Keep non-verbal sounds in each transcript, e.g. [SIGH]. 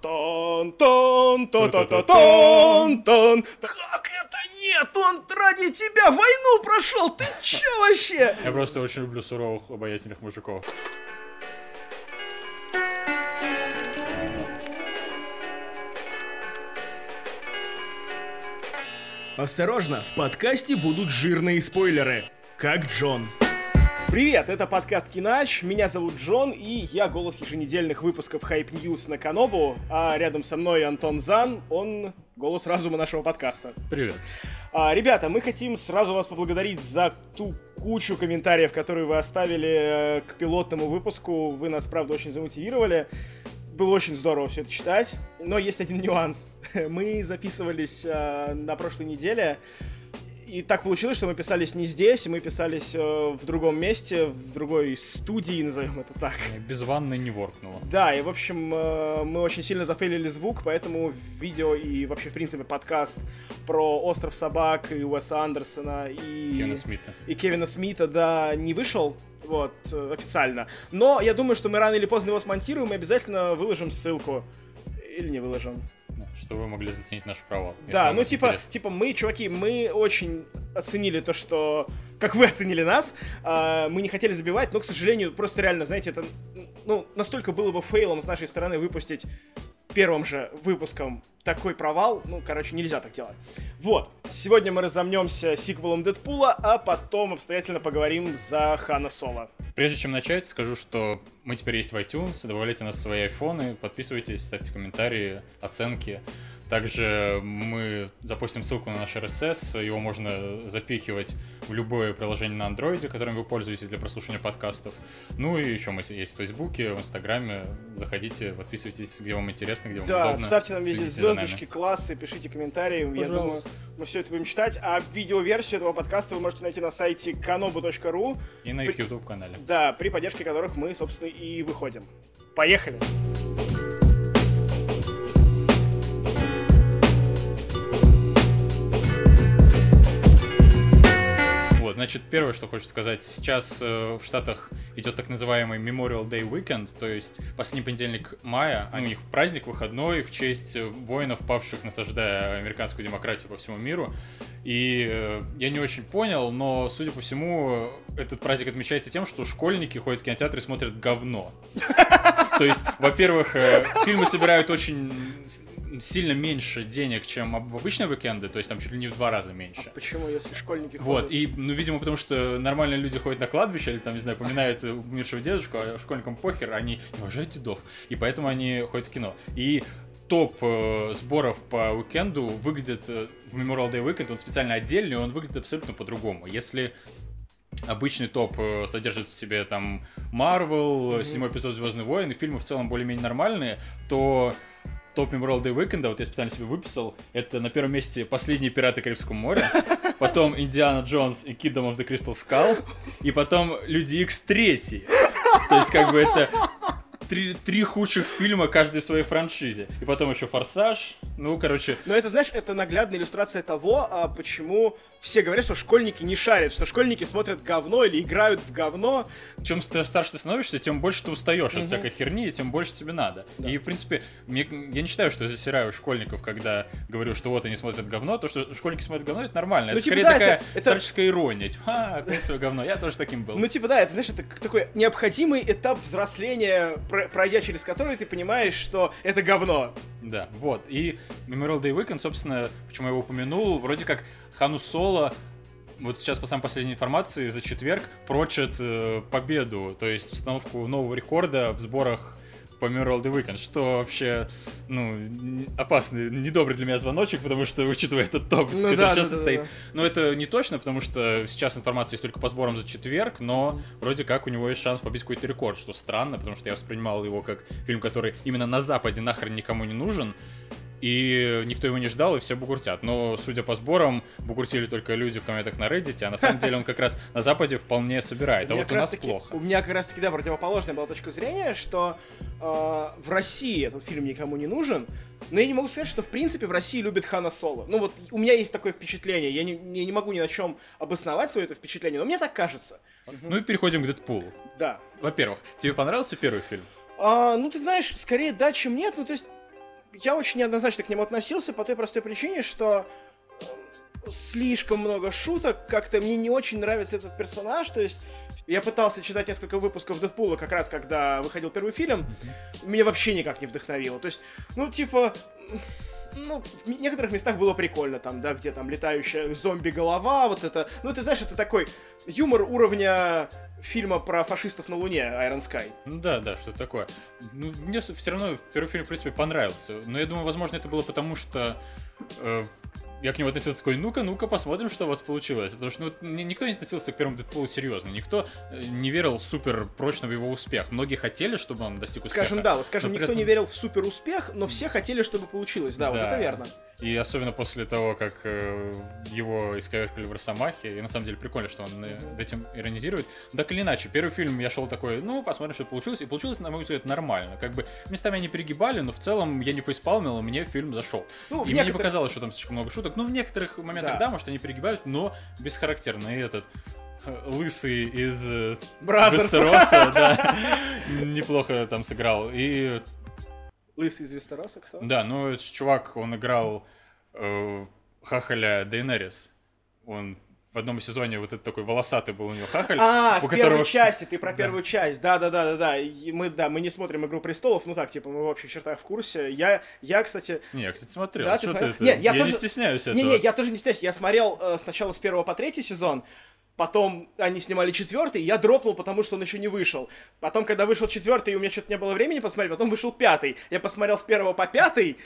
Тон, тон, тон, тон, тон, тон, тон. Как это нет? Он ради тебя войну прошел. Ты чё вообще? Я просто очень люблю суровых, обаятельных мужиков. Осторожно, в подкасте будут жирные спойлеры. Как Джон. Привет, это подкаст Кинач, меня зовут Джон, и я голос еженедельных выпусков Hype News на Канобу, а рядом со мной Антон Зан, он голос разума нашего подкаста. Привет. А, ребята, мы хотим сразу вас поблагодарить за ту кучу комментариев, которые вы оставили э, к пилотному выпуску. Вы нас, правда, очень замотивировали. Было очень здорово все это читать. Но есть один нюанс. [LAUGHS] Мы записывались э, на прошлой неделе. И так получилось, что мы писались не здесь, мы писались э, в другом месте, в другой студии, назовем это так. Без ванны не воркнуло. Да, и в общем, э, мы очень сильно зафейлили звук, поэтому видео и вообще, в принципе, подкаст про Остров собак и Уэса Андерсона и... Кевина Смита. И Кевина Смита, да, не вышел, вот, э, официально. Но я думаю, что мы рано или поздно его смонтируем и обязательно выложим ссылку. Или не выложим. Чтобы вы могли заценить наш провал. Да, ну типа, интересно. типа мы, чуваки, мы очень оценили то, что как вы оценили нас, э, мы не хотели забивать, но, к сожалению, просто реально, знаете, это, ну, настолько было бы фейлом с нашей стороны выпустить первым же выпуском такой провал, ну, короче, нельзя так делать. Вот, сегодня мы разомнемся сиквелом Дэдпула, а потом обстоятельно поговорим за Хана Соло. Прежде чем начать, скажу, что мы теперь есть в iTunes, добавляйте нас в свои айфоны, подписывайтесь, ставьте комментарии, оценки. Также мы запустим ссылку на наш RSS, его можно запихивать в любое приложение на андроиде, которым вы пользуетесь для прослушивания подкастов. Ну и еще мы есть в Фейсбуке, в Инстаграме. Заходите, подписывайтесь, где вам интересно, где вам да, удобно. Да, ставьте нам везде звездочки, классы, пишите комментарии. Пожалуйста. Я думаю, мы все это будем читать. А видеоверсию этого подкаста вы можете найти на сайте kanobu.ru. И на их YouTube-канале. Да, при поддержке которых мы, собственно, и выходим. Поехали! Значит, первое, что хочу сказать, сейчас э, в Штатах идет так называемый Memorial Day Weekend, то есть последний понедельник мая, у них праздник выходной в честь воинов, павших, насаждая американскую демократию по всему миру. И э, я не очень понял, но, судя по всему, этот праздник отмечается тем, что школьники ходят в кинотеатр и смотрят говно. [LAUGHS] То есть, во-первых, э, фильмы собирают очень сильно меньше денег, чем в обычные уикенды, то есть там чуть ли не в два раза меньше. А почему, если школьники ходят? Вот, и, ну, видимо, потому что нормальные люди ходят на кладбище, или там, не знаю, поминают умершего дедушку, а школьникам похер, они не уважают дедов, и поэтому они ходят в кино. И топ э, сборов по уикенду выглядит э, в Memorial Day Weekend, он специально отдельный, он выглядит абсолютно по-другому. Если обычный топ э, содержит в себе там Marvel, mm-hmm. седьмой эпизод Звездный войн, и фильмы в целом более-менее нормальные, то топ Day Weekend, вот я специально себе выписал, это на первом месте «Последние пираты Карибского моря», [LAUGHS] потом «Индиана Джонс» и «Kingdom of the Crystal Skull», и потом «Люди Икс третий». То есть, как бы это три, три худших фильма каждой своей франшизе. И потом еще «Форсаж». Ну, короче... Но это, знаешь, это наглядная иллюстрация того, а почему все говорят, что школьники не шарят, что школьники смотрят говно или играют в говно. Чем старше ты становишься, тем больше ты устаешь угу. от всякой херни, и тем больше тебе надо. Да. И, в принципе, мне, я не считаю, что я засираю школьников, когда говорю, что вот они смотрят говно. То, что школьники смотрят говно, это нормально. Ну, это типа, скорее да, такая это, это... старческая ирония. Типа, а, опять свое говно. Я тоже таким был. Ну, типа, да, это, знаешь, это такой необходимый этап взросления, пройдя через который ты понимаешь, что это говно. Да, вот. И Memorial Day Weekend, собственно, почему я его упомянул, вроде как Хану Соло вот сейчас по самой последней информации за четверг прочат э, победу, то есть установку нового рекорда в сборах по Memorial Day Weekend, что вообще, ну, опасный, недобрый для меня звоночек, потому что, учитывая этот топ, ну, который да, сейчас да, состоит. Да, да. Но это не точно, потому что сейчас информация есть только по сборам за четверг, но вроде как у него есть шанс побить какой-то рекорд, что странно, потому что я воспринимал его как фильм, который именно на Западе нахрен никому не нужен, и никто его не ждал, и все бугуртят. Но, судя по сборам, бугуртили только люди в комментах на Reddit, а на самом деле он как раз на Западе вполне собирает, а вот у нас плохо. У меня как раз таки, да, противоположная была точка зрения, что э, в России этот фильм никому не нужен, но я не могу сказать, что в принципе в России любят Хана Соло. Ну вот у меня есть такое впечатление, я не, я не могу ни на чем обосновать свое это впечатление, но мне так кажется. Ну и переходим к Дэдпулу. Да. Во-первых, тебе понравился первый фильм? А, ну ты знаешь, скорее да, чем нет, ну то есть я очень неоднозначно к нему относился по той простой причине, что э, слишком много шуток, как-то мне не очень нравится этот персонаж, то есть я пытался читать несколько выпусков Дэдпула, как раз когда выходил первый фильм, меня вообще никак не вдохновило, то есть, ну, типа, ну, в некоторых местах было прикольно, там, да, где там летающая зомби-голова, вот это, ну, ты знаешь, это такой юмор уровня фильма про фашистов на Луне, Iron Sky. Ну да, да, что такое. Ну, мне все равно первый фильм, в принципе, понравился. Но я думаю, возможно, это было потому, что э, я к нему относился такой, ну-ка, ну-ка, посмотрим, что у вас получилось. Потому что ну, никто не относился к первому Дэдпулу серьезно. Никто э, не верил супер прочно в его успех. Многие хотели, чтобы он достиг успеха. Скажем, да, вот скажем, никто этом... не верил в супер успех, но все хотели, чтобы получилось. Да, да, вот это верно. И особенно после того, как э, его искоркали в Росомахе, и на самом деле прикольно, что он э, этим иронизирует. Так или иначе, первый фильм я шел такой, ну, посмотрим, что получилось. И получилось, на мой взгляд, нормально. Как бы местами они перегибали, но в целом я не фейспалмил, и мне фильм зашел. Ну, и некоторых... мне не показалось, что там слишком много шуток. Ну, в некоторых моментах, да, да может, они перегибают, но бесхарактерно. И этот э, лысый из э, Вестероса, [LAUGHS] да, неплохо там сыграл. И Лысый из Вестероса кто? Да, ну, этот чувак, он играл э, Хахаля Дейнерис. Он в одном сезоне вот этот такой волосатый был у него хахаль. А, в которого... первой части, ты про первую да. часть, да-да-да-да-да. Мы, да, мы не смотрим «Игру престолов», ну так, типа, мы в общих чертах в курсе. Я, я кстати... Не, я, кстати, смотрел. Да, ты смотрел? Ты, Нет, я, я тоже... не стесняюсь этого. Не-не, я тоже не стесняюсь. Я смотрел э, сначала с первого по третий сезон, Потом они снимали четвертый, я дропнул, потому что он еще не вышел. Потом, когда вышел четвертый, у меня что-то не было времени посмотреть, потом вышел пятый. Я посмотрел с первого по пятый,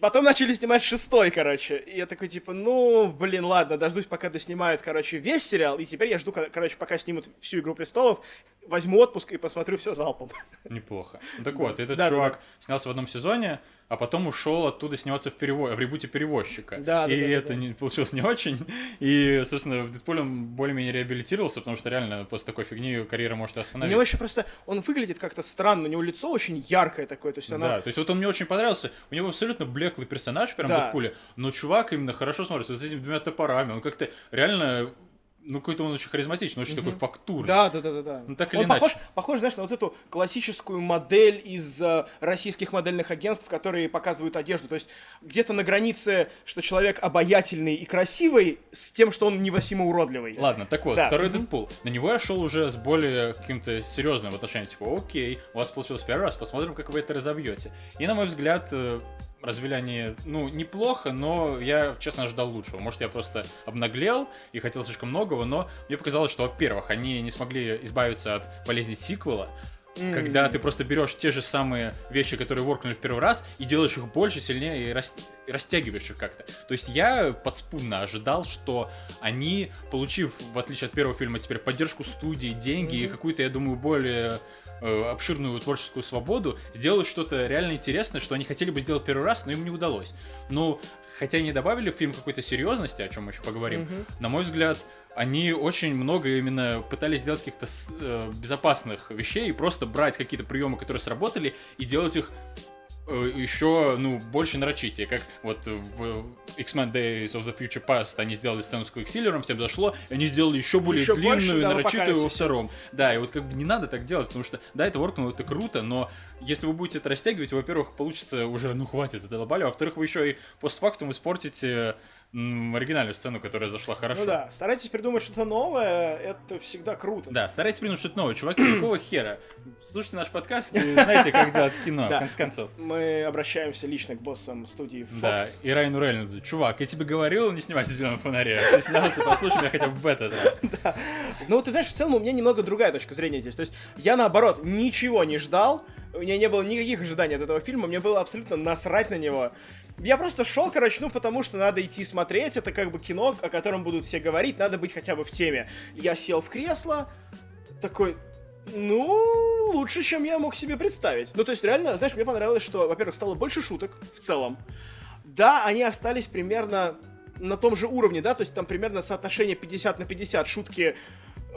Потом начали снимать шестой, короче. И я такой, типа, ну, блин, ладно, дождусь, пока доснимают, короче, весь сериал. И теперь я жду, короче, пока снимут всю «Игру престолов», возьму отпуск и посмотрю все залпом. Неплохо. Так вот, этот да, чувак да, да. снялся в одном сезоне, а потом ушел оттуда сниматься в, перево... в ребуте перевозчика. Да, и да, да, это да. Не, получилось не очень. И, собственно, в Дэдпуле он более-менее реабилитировался, потому что реально после такой фигни карьера может остановиться. У него еще просто, он выглядит как-то странно, у него лицо очень яркое такое, то есть она... Да, то есть вот он мне очень понравился, у него абсолютно блеклый персонаж прям да. в Дэдпуле, но чувак именно хорошо смотрится, вот с этими двумя топорами, он как-то реально ну, какой-то он очень харизматичный, очень mm-hmm. такой фактурный. Да, да, да, да, да. Ну, так или он иначе. Похож, похож, знаешь, на вот эту классическую модель из э, российских модельных агентств, которые показывают одежду. То есть где-то на границе, что человек обаятельный и красивый, с тем, что он невыносимо уродливый. Ладно, так вот, да. второй mm-hmm. Дэдпул. На него я шел уже с более каким-то серьезным отношением. Типа, окей, у вас получилось первый раз, посмотрим, как вы это разовьете. И, на мой взгляд, э, развели они, ну, неплохо, но я, честно, ожидал лучшего. Может, я просто обнаглел и хотел слишком многого, но мне показалось, что, во-первых, они не смогли избавиться от болезни сиквела, Mm. Когда ты просто берешь те же самые вещи, которые воркнули в первый раз, и делаешь их больше, сильнее и, рас... и растягиваешь их как-то. То есть я подспудно ожидал, что они, получив, в отличие от первого фильма, теперь поддержку студии, деньги mm-hmm. и какую-то, я думаю, более э, обширную творческую свободу, сделают что-то реально интересное, что они хотели бы сделать первый раз, но им не удалось. Ну, хотя они добавили в фильм какой-то серьезности, о чем мы еще поговорим, mm-hmm. на мой взгляд, они очень много именно пытались сделать каких-то э, безопасных вещей и просто брать какие-то приемы, которые сработали, и делать их еще, ну, больше нарочитие, как вот в X-Men Days of the Future Past они сделали сцену с Квиксиллером, всем зашло, и они сделали еще более еще длинную, больше, да, нарочитую во втором. Да, и вот как бы не надо так делать, потому что, да, это воркнуло, это круто, но если вы будете это растягивать, во-первых, получится уже, ну, хватит, это долбали, а во-вторых, вы еще и постфактум испортите оригинальную сцену, которая зашла хорошо. Ну да, старайтесь придумать что-то новое, это всегда круто. Да, старайтесь придумать что-то новое. Чуваки, [CLEARS THROAT] какого хера? Слушайте наш подкаст и знаете, как делать кино, в конце концов. Мы обращаемся лично к боссам студии Fox. Да, и Райану Рейнольдсу. Чувак, я тебе говорил не снимать в зеленом фонаре. Ты снялся, послушай меня хотя бы в этот раз. [LAUGHS] Да. Ну, ты знаешь, в целом у меня немного другая точка зрения здесь. То есть я, наоборот, ничего не ждал, у меня не было никаких ожиданий от этого фильма, мне было абсолютно насрать на него. Я просто шел, короче, ну потому что надо идти смотреть, это как бы кино, о котором будут все говорить, надо быть хотя бы в теме. Я сел в кресло, такой, ну, лучше, чем я мог себе представить. Ну, то есть, реально, знаешь, мне понравилось, что, во-первых, стало больше шуток в целом. Да, они остались примерно на том же уровне, да, то есть там примерно соотношение 50 на 50 шутки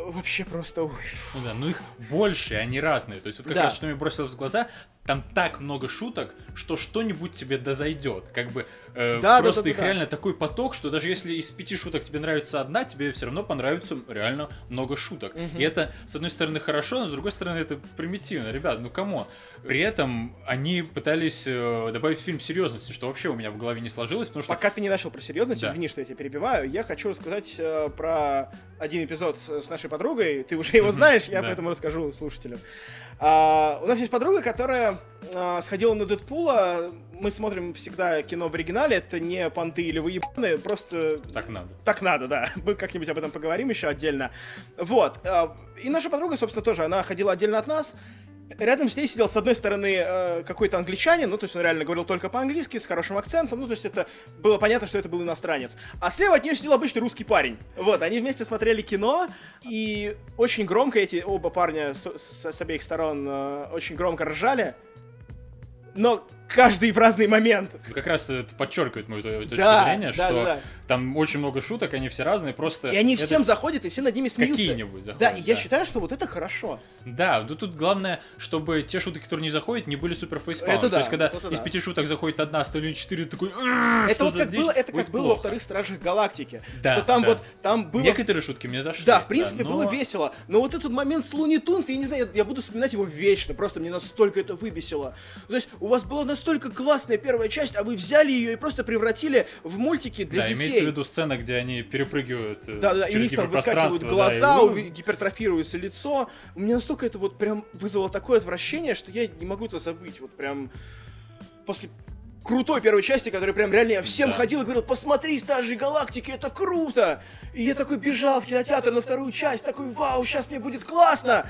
вообще просто... Ой. Ну да, ну их больше, они разные. То есть вот как да. раз, что мне бросилось в глаза, там так много шуток, что что-нибудь тебе дозайдет. Как бы э, Да, просто да, да, их да. реально такой поток, что даже если из пяти шуток тебе нравится одна, тебе все равно понравится реально много шуток. Мгм. И это, с одной стороны, хорошо, но с другой стороны, это примитивно. Ребят, ну кому? При этом они пытались э, добавить в фильм серьезности, что вообще у меня в голове не сложилось, потому что Пока ты не начал про серьезность, Да. извини, что я тебя перебиваю, я хочу рассказать э, про один эпизод с нашей подругой. Ты уже его Мгм, знаешь, я да. поэтому расскажу слушателям. А, у нас есть подруга, которая а, сходила на Дэдпула. Мы смотрим всегда кино в оригинале, это не понты или выебаны, просто так надо. так надо, да. [LAUGHS] Мы как-нибудь об этом поговорим еще отдельно. Вот. а, И наша подруга, собственно, тоже, она ходила отдельно от нас. Рядом с ней сидел, с одной стороны, э, какой-то англичанин, ну, то есть он реально говорил только по-английски, с хорошим акцентом, ну, то есть это было понятно, что это был иностранец. А слева от нее сидел обычный русский парень. Вот, они вместе смотрели кино, и очень громко эти оба парня с, с- с обеих сторон э, очень громко ржали, но каждый в разный момент. Как раз это подчеркивает мою точку Да, зрения, да, что да, да. там очень много шуток, они все разные, просто... И они это всем заходят, и все над ними смеются. Какие-нибудь заходят, Да, и я да. считаю, что вот это хорошо. Да, ну тут главное, чтобы те шутки, которые не заходят, не были супер фейспалмы. Это да, То есть, когда из да. пяти шуток заходит одна, остальные четыре, ты такой... Это вот как дичь?» было, это как было во вторых Стражах Галактики. Да, что там да. вот, там было... Некоторые шутки мне зашли. Да, в принципе, но- было весело. Но вот этот момент с Луни Тунс, я не знаю, я, я буду вспоминать его вечно. Просто мне настолько это выбесило. То есть, у вас была настолько классная первая часть, а вы взяли ее и просто превратили в мультики для да, детей. имеется в виду сцена, где они перепрыгивают э, Да, да, и у через них там выскакивают глаза, да, и- гипертрофируется лицо. У меня настолько это вот прям вызвало такое отвращение, что я не могу это забыть. Вот прям после крутой первой части, которая прям реально я всем Да. ходил и говорил, посмотри, Стражи Галактики, это круто! И я такой бежал в кинотеатр на вторую часть, такой, вау, сейчас мне будет классно!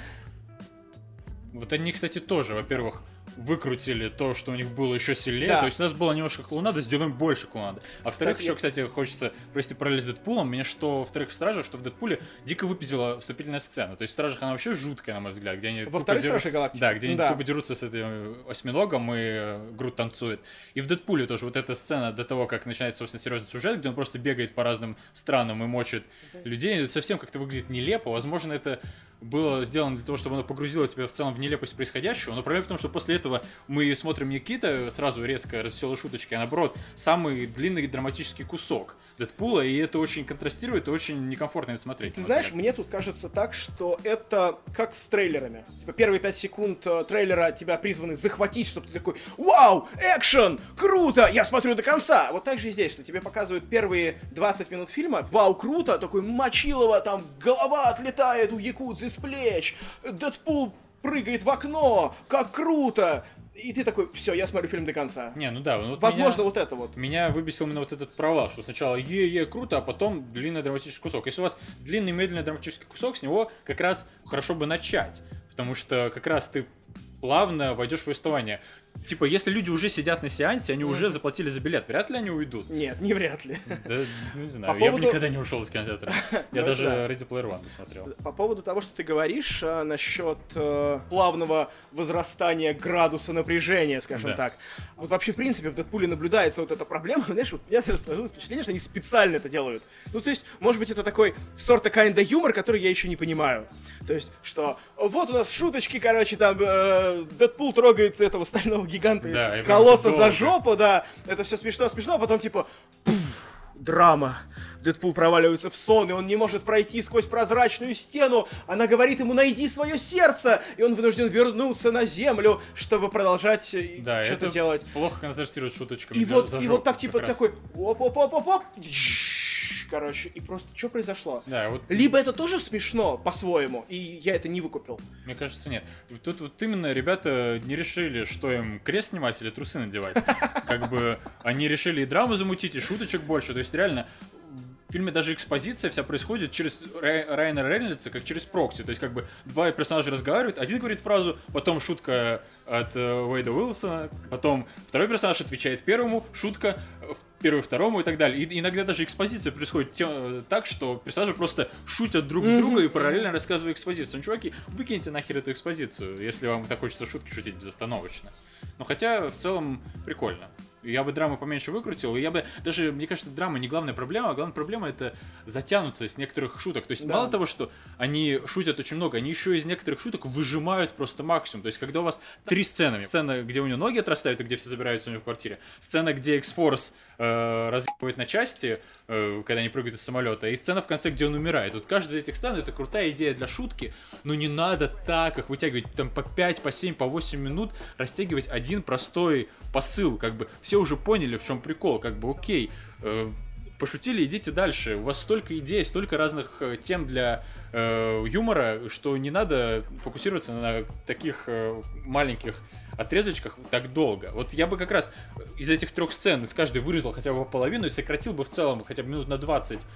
Вот они, кстати, тоже, во-первых, выкрутили то, что у них было еще сильнее. Да. То есть у нас было немножко клоунада, сделаем больше клоунады. А во-вторых, еще, я- кстати, хочется провести параллель с Дэдпулом. Мне что во вторых Стражах, что в Дэдпуле дико выпизила вступительная сцена. То есть в Стражах она вообще жуткая, на мой взгляд, где они Во тупо вторых дерут- Стражах Галактики? Да, где они Да. тупо дерутся с этим осьминогом и э, Грут танцует. И в Дэдпуле тоже вот эта сцена до того, как начинается, собственно, серьезный сюжет, где он просто бегает по разным странам и мочит людей, это совсем как-то выглядит нелепо. Возможно, это было сделано для того, чтобы оно погрузило тебя в целом в нелепость происходящего, но проблема в том, что после этого мы смотрим какие-то сразу резко развеселые шуточки, а наоборот, самый длинный драматический кусок Дэдпула, и это очень контрастирует, и очень некомфортно это смотреть. Ты знаешь, мне тут кажется так, что это как с трейлерами. Типа первые пять секунд э, трейлера тебя призваны захватить, чтобы ты такой «Вау! Экшен! Круто! Я смотрю до конца!» Вот так же и здесь, что тебе показывают первые 20 минут фильма «Вау, круто!» Такой Мочилова, там голова отлетает у якудзы с плеч, Дэдпул прыгает в окно, как круто! И ты такой «Все, я смотрю фильм до конца». Не, ну да, ну вот Возможно, меня- вот это вот. Меня выбесил именно вот этот провал, что сначала е-е, круто, а потом длинный драматический кусок. Если у вас длинный медленный драматический кусок, с него как раз хорошо бы начать, потому что как раз ты плавно войдешь в повествование. Типа, если люди уже сидят на сеансе, они уже заплатили за билет, вряд ли они уйдут. Нет, не вряд ли. Да, ну, не знаю, По я бы поводу- никогда не ушел из кинотеатра. [LAUGHS] Я Ну, даже да. Ready Player One не смотрел. По поводу того, что ты говоришь а, насчет э, плавного возрастания градуса напряжения, скажем Да. так. Вот вообще, в принципе, в Дэдпуле наблюдается вот эта проблема. [LAUGHS] Знаешь, вот у меня даже сложилось впечатление, что они специально это делают. Ну, то есть, может быть, это такой сорта kinda юмор, который я еще не понимаю. То есть, что вот у нас шуточки, короче, там э, Дэдпул трогает этого стального гиганта, Да, колосса за жопу, да. Это все смешно, смешно, а потом типа драма. Дэдпул проваливается в сон, и он не может пройти сквозь прозрачную стену. Она говорит ему, найди свое сердце, и он вынужден вернуться на землю, чтобы продолжать э, Да, что-то делать. плохо контрастирует шуточками. И вот, и вот так, типа, такой, оп-оп-оп-оп-оп, короче, и просто, что произошло? Да, вот Либо это тоже смешно, по-своему, и я это не выкупил. Мне кажется, нет. Тут вот именно ребята не решили, что им крест снимать или трусы надевать. Как бы они решили и драму замутить, и шуточек больше. То есть реально в фильме даже экспозиция вся происходит через Рай- Райана Рейнольдса, как через прокси. То есть как бы два персонажа разговаривают, один говорит фразу, потом шутка от э, Уэйда Уилсона, потом второй персонаж отвечает первому, шутка первый второму и так далее. И иногда даже экспозиция происходит те- э, так, что персонажи просто шутят друг в друга и параллельно рассказывают экспозицию. Ну, чуваки, выкиньте нахер эту экспозицию, если вам так хочется шутки шутить безостановочно. Но хотя в целом прикольно. Я бы драму поменьше выкрутил, и я бы даже, мне кажется, драма не главная проблема, а главная проблема это затянутость некоторых шуток. То есть Да. мало того, что они шутят очень много, они еще из некоторых шуток выжимают просто максимум. То есть когда у вас три сцены, сцена, где у него ноги отрастают и где все забираются у него в квартире, сцена, где X-Force э, разъебывает на части, когда они прыгают из самолета, и сцена в конце, где он умирает. Вот каждая из этих сцен это крутая идея для шутки, но не надо так их вытягивать там по 5, по 7, по 8 минут, растягивать один простой посыл, как бы все уже поняли, в чем прикол, как бы окей, э, пошутили, идите дальше. У вас столько идей, столько разных э, тем для э, юмора, что не надо фокусироваться на таких э, маленьких отрезочках так долго. Вот я бы как раз из этих трех сцен из каждой вырезал хотя бы половину и сократил бы в целом хотя бы минут на 20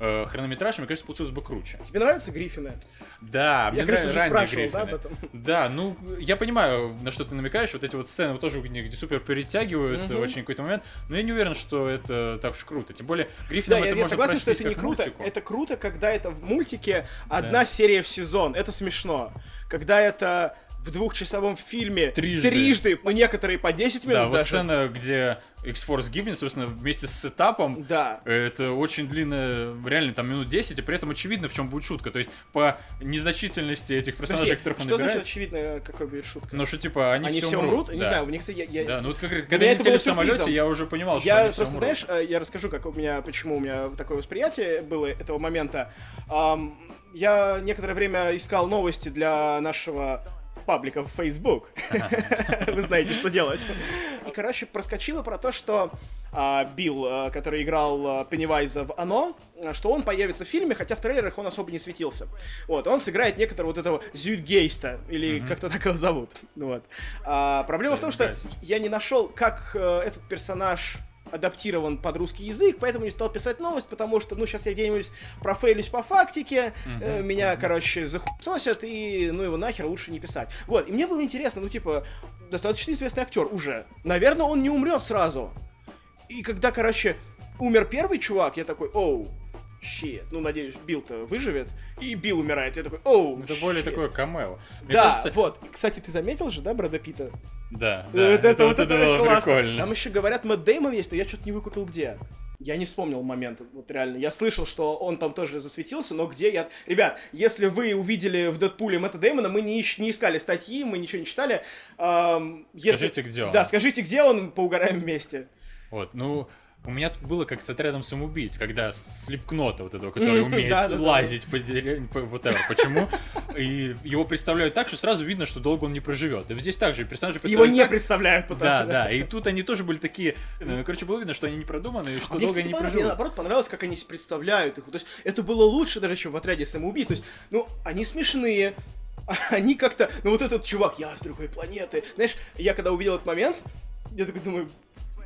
э, хронометраж, мне кажется, получилось бы круче. Тебе нравятся Гриффины? Да, мне Я, конечно же, нравятся ранние спрашивал, да, Гриффины. об этом. Да, ну, я понимаю, на что ты намекаешь, вот эти вот сцены вот тоже где супер перетягивают Мгм. очень какой-то момент, но я не уверен, что это так уж круто. Тем более, Гриффинам Да, это я можно согласен, что это не круто. мультику. Это круто, когда это в мультике одна Да. серия в сезон. Это смешно. Когда это в двухчасовом фильме Трижды. трижды, ну некоторые по 10 минут Да, вот даже. сцена, где X-Force гибнет, собственно, вместе с сетапом, Да. это очень длинно, реально там минут 10, и при этом очевидно, в чем будет шутка. То есть, по незначительности этих персонажей, Подожди, которых он что значит набирает, очевидно, какой будет шутка? ну что, типа, они, Они все все умрут? Не да. знаю, мне, кстати, я, я- Да, ну вот как, когда они это летели в самолете, сюрпризом. я уже понимал, что Я они все просто, знаешь, э, я расскажу, как у меня, почему у меня такое восприятие было этого момента. Ам, я некоторое время искал новости для нашего паблика в Facebook. [LAUGHS] Вы знаете, что делать. И, короче, проскочило про то, что а, Билл, а, который играл а, Пеннивайза в «Оно», а, что он появится в фильме, хотя в трейлерах он особо не светился. Вот, он сыграет некоторого вот этого Зюдгейста, или как-то так его зовут. Вот. А, проблема в том, что я не нашел, как э, этот персонаж адаптирован под русский язык, поэтому не стал писать новость, потому что, ну, сейчас я где-нибудь профейлюсь по фактике, э, меня, короче, захуесосят, и, ну, его нахер лучше не писать. Вот, и мне было интересно, ну, типа, достаточно известный актер уже. Наверное, он не умрет сразу. И когда, короче, умер первый чувак, я такой, оу, щит. Ну, надеюсь, Билл-то выживет. И Билл умирает. Я такой, оу, Это более shit». такое камео. Мне Да, кажется, вот. Кстати, ты заметил же, да, Брэда Питта? Да, да, вот это, вот это, было классно. прикольно. Там еще говорят, Мэтт Деймон есть, но я что-то не выкупил где. Я не вспомнил момент, вот реально. Я слышал, что он там тоже засветился, но где я... Ребят, если вы увидели в Дэдпуле Мэтта Деймона, мы не, ищ- не искали статьи, мы ничего не читали. Ам, если... Скажите, где он. Да, скажите, где он, поугараем вместе. Вот, ну, у меня тут было как с отрядом самоубийц, когда Слепкнота вот этого, который [LAUGHS] умеет лазить по деревне, по whatever. Почему? И его представляют так, что сразу видно, что долго он не проживет. И вот здесь также персонажи Его не представляют потому Да, да, и тут они тоже были такие, ну, короче, было видно, что они не продуманы, и что А долго они не понравилось- мне проживут. наоборот понравилось, как они представляют их. То есть это было лучше даже, чем в отряде самоубийц. То есть, ну, они смешные, [LAUGHS] они как-то, ну вот этот чувак, я с другой планеты. Знаешь, я когда увидел этот момент, я такой думаю,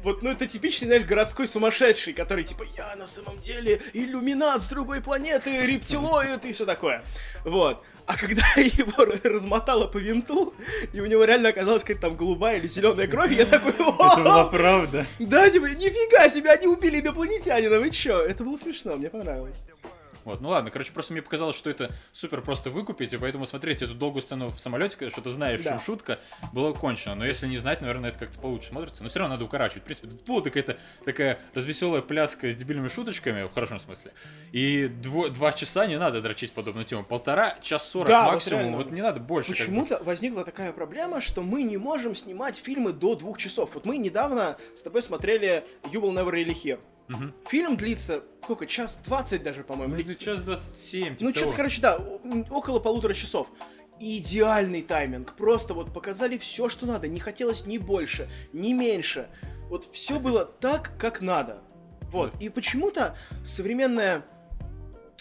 вот, ну это типичный, знаешь, городской сумасшедший, который типа, я на самом деле иллюминат с другой планеты, рептилоид и все такое. Вот. А когда [LAUGHS] его размотало по винту, и у него реально оказалась какая-то там голубая или зеленая кровь, я такой, Это была правда. Да, типа, нифига себе, они убили инопланетянина, вы чё? Это было смешно, мне понравилось. Вот, ну ладно, короче, просто мне показалось, что это супер просто выкупить, и поэтому смотреть эту долгую сцену в самолете, когда что ты знаешь, в чем Да. шутка, было кончено. Но если не знать, наверное, это как-то получше смотрится. Но все равно надо укорачивать. В принципе, тут была какая-то такая развеселая пляска с дебильными шуточками, в хорошем смысле. И дво- два часа не надо дрочить подобную тему. Полтора, час сорок Да, вот максимум. реально. Вот, не надо больше. Почему-то возникла такая проблема, что мы не можем снимать фильмы до двух часов. Вот мы недавно с тобой смотрели You Will Never Really Hear. Мгм. Фильм длится, сколько, час двадцать даже, по-моему. Ну, или- час 27, типа Ну, что-то, короче, да, около полутора часов. Идеальный тайминг. Просто вот показали все, что надо. Не хотелось ни больше, ни меньше. Вот все было так, как надо. Вот. И почему-то современное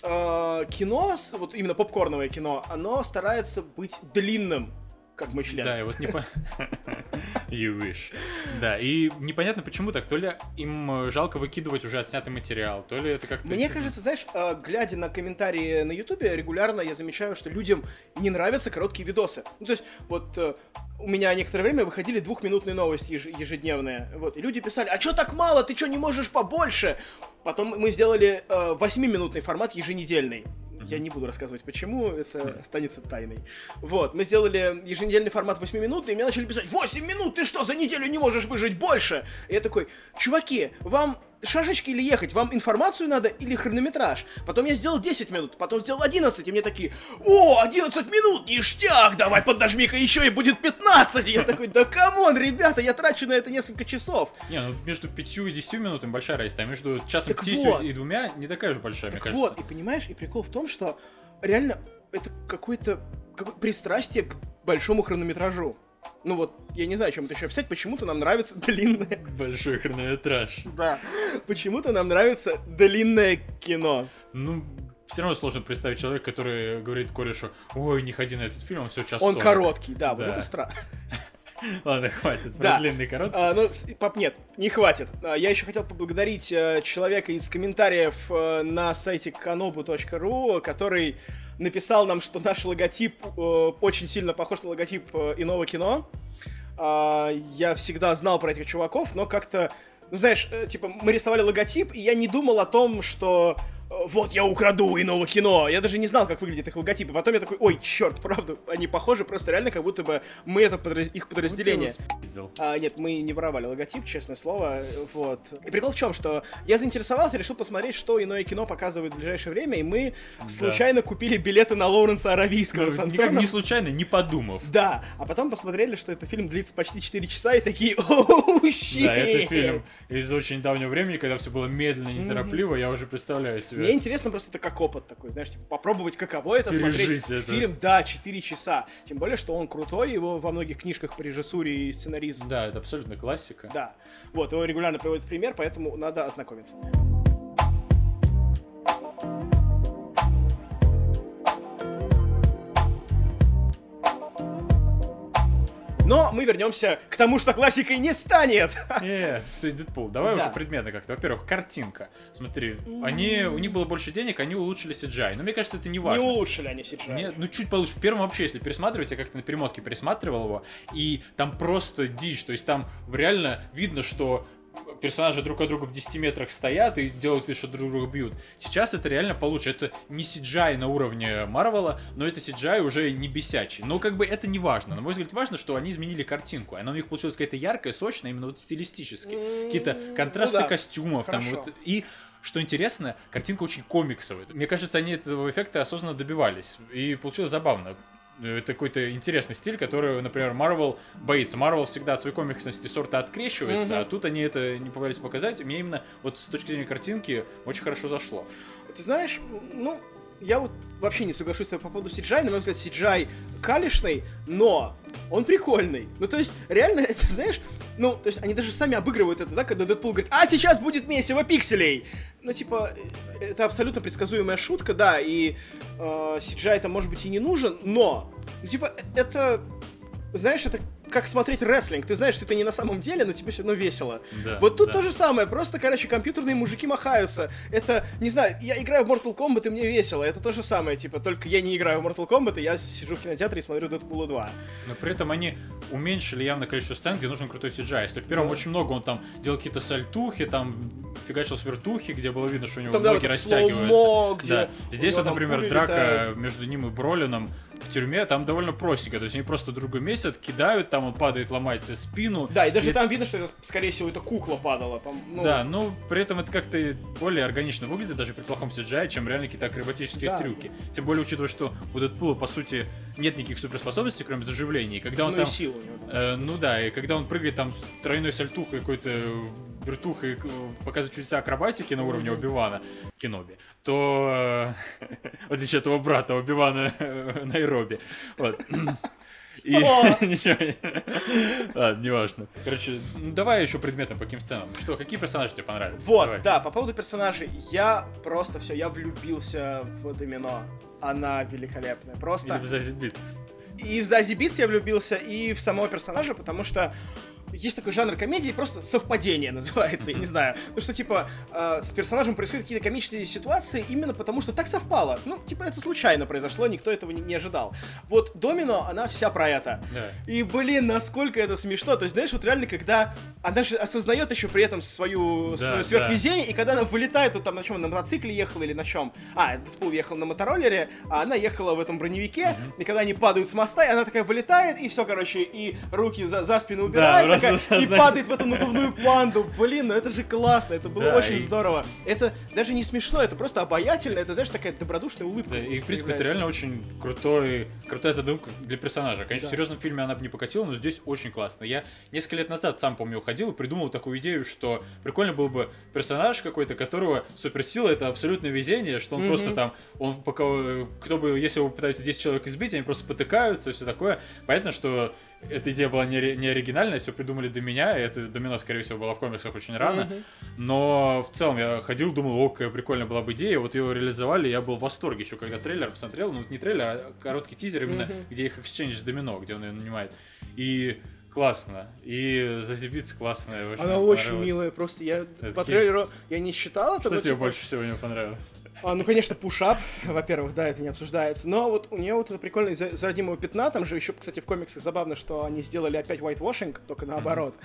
э, кино, вот именно попкорновое кино, оно старается быть длинным, как мой член. Да, и вот не по... [LAUGHS] [LAUGHS] You wish. Да, и непонятно почему так. То ли им э, жалко выкидывать уже отснятый материал, то ли это как-то... Мне кажется, знаешь, э, глядя на комментарии на Ютубе, регулярно я замечаю, что людям не нравятся короткие видосы. Ну, то есть, вот э, у меня некоторое время выходили двухминутные новости еж- ежедневные. Вот, и люди писали, а чё так мало, ты чё не можешь побольше? Потом мы сделали э, восьмиминутный формат еженедельный. Я не буду рассказывать, почему, это останется тайной. Вот, мы сделали еженедельный формат 8 минут, и мне начали писать, 8 минут, ты что, за неделю не можешь выжить больше? И я такой, чуваки, вам шашечки или ехать? Вам информацию надо или хронометраж? Потом я сделал 10 минут, потом сделал 11, и мне такие, о, 11 минут, ништяк, давай поднажми-ка еще и будет 15. И я такой, да come on, ребята, я трачу на это несколько часов. Не, ну между 5 и 10 минутами большая разница, а между часом Так 50 вот. и двумя не такая же большая, мне Так кажется. вот, и понимаешь, и прикол в том, что реально это какое-то какое пристрастие к большому хронометражу. Ну вот, я не знаю, чем это еще описать, почему-то нам нравится [LAUGHS] длинное... Большой хронометраж. Да. Почему-то нам нравится длинное кино. Ну, все равно сложно представить человека, который говорит корешу, ой, не ходи на этот фильм, он все час Он 40». короткий, да, вот Да. это странно. [LAUGHS] Ладно, хватит, про Да. длинный короткий. А, ну, пап, нет, не хватит. А, я еще хотел поблагодарить э, человека из комментариев э, на сайте kanobu.ru, который написал нам, что наш логотип э, очень сильно похож на логотип э, иного кино. А, я всегда знал про этих чуваков, но как-то, ну знаешь, э, типа мы рисовали логотип, и я не думал о том, что э, вот я украду иного кино. Я даже не знал, как выглядит их логотип. И потом я такой, ой, черт, правда, они похожи, просто реально как будто бы мы это подраз- их подразделение. А, нет, мы не воровали логотип, честное слово, вот. И прикол в чем, что я заинтересовался, решил посмотреть, что иное кино показывает в ближайшее время, и мы Да. случайно купили билеты на Лоуренса Аравийского Ну, с никак не случайно, не подумав. Да, а потом посмотрели, что этот фильм длится почти 4 часа, и такие, оу, щит. Да, это фильм из очень давнего времени, когда все было медленно, неторопливо, я уже представляю себе. Мне интересно просто это как опыт такой, знаешь, типа попробовать, каково это Пережить смотреть это. фильм, да, 4 часа. Тем более, что он крутой, его во многих книжках по режиссуре и сценаризм Да, это абсолютно классика. Да. Вот, его регулярно приводят в пример, поэтому надо ознакомиться. Но мы вернемся к тому, что классикой не станет. Э, ты Дэдпул, давай Да. уже предметно как-то. Во-первых, картинка. Смотри, они, у них было больше денег, они улучшили CGI. Но мне кажется, это не Не важно. улучшили они сейчас. Нет, ну чуть получше. В первом вообще, если пересматривать, я как-то на перемотке пересматривал его, и там просто дичь. То есть там реально видно, что персонажи друг от друга в 10 метрах стоят и делают вид, что друг друга бьют. Сейчас это реально получше. Это не CGI на уровне Марвела, но это CGI уже не бесячий. Но как бы это не важно. На мой взгляд, важно, что они изменили картинку. Она у них получилась какая-то яркая, сочная, именно вот стилистически. М, Какие-то контрасты ну да. костюмов там Хорошо. вот. И что интересно, картинка очень комиксовая. Мне кажется, они этого эффекта осознанно добивались. И получилось забавно. Это какой-то интересный стиль, который, например, Marvel боится. Marvel всегда от своей комиксности сорта открещивается, Мгм. а тут они это не побоялись показать. Мне именно вот с точки зрения картинки очень хорошо зашло. Ты знаешь, ну, я вот вообще не соглашусь с тобой по поводу CGI. На мой взгляд, CGI калишный, но он прикольный. Ну, то есть, реально, [LAUGHS] это, знаешь, ну, то есть, они даже сами обыгрывают это, да, когда Дэдпул говорит, а сейчас будет месиво пикселей. Ну, типа, э, это абсолютно предсказуемая шутка, да, и э, CGI там, может быть, и не нужен, но, ну, типа, э- это, знаешь, это как смотреть рестлинг. Ты знаешь, что это не на самом деле, но тебе все равно весело. Да, Вот тут да. то же самое, просто, короче, компьютерные мужики махаются. Это, не знаю, я играю в Mortal Kombat, и мне весело. Это то же самое, типа, только я не играю в Mortal Kombat, и я сижу в кинотеатре и смотрю Дэдпула 2. Но при этом они уменьшили явно количество сцен, где нужен крутой CGI. Если в первом Да. очень много он там делал какие-то сальтухи, там фигачил с вертухи, где было видно, что у него Там, да, ноги вот это растягиваются. слоумо, где Да. Здесь вот, например, драка летают. между ним и Бролином в тюрьме, там довольно простенько. То есть они просто друг друга месяц кидают, там он падает, ломает себе спину. Да, и даже там видно, что это, скорее всего, это кукла падала. Там, ну, Да, но при этом это как-то более органично выглядит, даже при плохом CGI, чем реально какие-то акробатические Да. трюки. Тем более, учитывая, что у Дэдпула, по сути, нет никаких суперспособностей, кроме заживления. И когда он ну там и сила у него. там. Э, ну да, и когда он прыгает там с тройной сальтухой какой-то вертухой, э, показывает чудеса акробатики на уровне Мгм. Оби-Вана Кеноби, то э, [LAUGHS] в отличие от его брата Оби-Вана э, Найроби. Вот. И [LAUGHS] ничего. Ладно, неважно. Короче, ну давай еще предметом по каким сценам. Что, какие персонажи тебе понравились? Вот, Давай. да, по поводу персонажей. Я просто все, я влюбился в Домино. Она великолепная. Просто. Или в Зази Битс. И в Зази Битс я влюбился, и в самого персонажа, потому что есть такой жанр комедии, просто совпадение называется, я не знаю. Ну что, типа, э, с персонажем происходят какие-то комические ситуации именно потому, что так совпало. Ну, типа, это случайно произошло, никто этого не, не ожидал. Вот Домино, она вся про это. Да. И, блин, насколько это смешно. То есть, знаешь, вот реально, когда она же осознает еще при этом свою, Да, свое да. сверхвезение, и когда она вылетает, вот там на чем, на мотоцикле ехала или на чем? А, Дэдпул ехал на мотороллере, а она ехала в этом броневике, и когда они падают с моста, и она такая вылетает, и все, короче, и руки за, за спину убирает, просто такая, и падает в эту надувную панду. Блин, ну это же классно, это было Да, очень и- здорово. Это даже не смешно, это просто обаятельно, это, знаешь, такая добродушная улыбка. Да, и, в принципе, это реально очень крутой, крутая задумка для персонажа. Конечно, Да. в серьезном фильме она бы не покатила, но здесь очень классно. Я несколько лет назад, сам помню, уходил и придумал такую идею, что прикольно был бы персонаж какой-то, которого суперсила — это абсолютное везение, что он просто там, он пока, э, кто бы, если его пытаются 10 человек избить, они просто потыкаются и все такое. Понятно, что эта идея была не, не оригинальная, все придумали до меня, и это домино, скорее всего, было в комиксах очень рано. Мгм. Но в целом я ходил, думал, о, какая прикольная была бы идея. Вот ее реализовали, я был в восторге еще, когда трейлер посмотрел. Ну, вот не трейлер, а короткий тизер именно, Мгм. где их эксчендж с домино, где он ее нанимает. И классно. И зазибица классная. очень Она очень милая, просто я по такие- трейлеру я не считал это. Что но, тебе типа, больше всего не понравилось? А, ну, конечно, пушап, во-первых, да, это не обсуждается. Но вот у нее вот это прикольно из-за родимого пятна. Там же еще, кстати, в комиксах забавно, что они сделали опять whitewashing, только наоборот.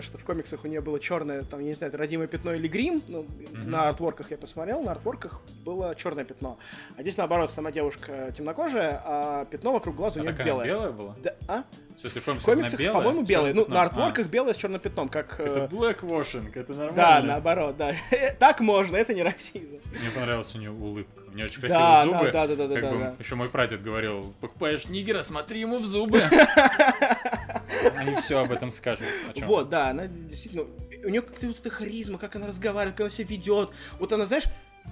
Что в комиксах у нее было черное, там, я не знаю, это родимое пятно или грим. Ну, на артворках я посмотрел, на артворках было черное пятно. А здесь наоборот, сама девушка темнокожая, а пятно вокруг глаза у А нее такая белое. белая была? Да, а? В смысле, в комиксах, комиксах, белая? по-моему, белые. Ну, Чёрное на артворках белое с черным пятном, как... А, э, это blackwashing, это нормально. Да, наоборот, да. [LAUGHS] Так можно, это не [LAUGHS] расизм. Мне понравилась у нее улыбка. У нее очень Да, красивые да, зубы. да, да, да, Как да, бы да. еще мой прадед говорил, покупаешь нигера, смотри ему в зубы. [LAUGHS] Они все об этом скажут. О. Вот, да, она действительно... У нее как-то вот эта харизма, как она разговаривает, как она себя ведет. Вот она, знаешь,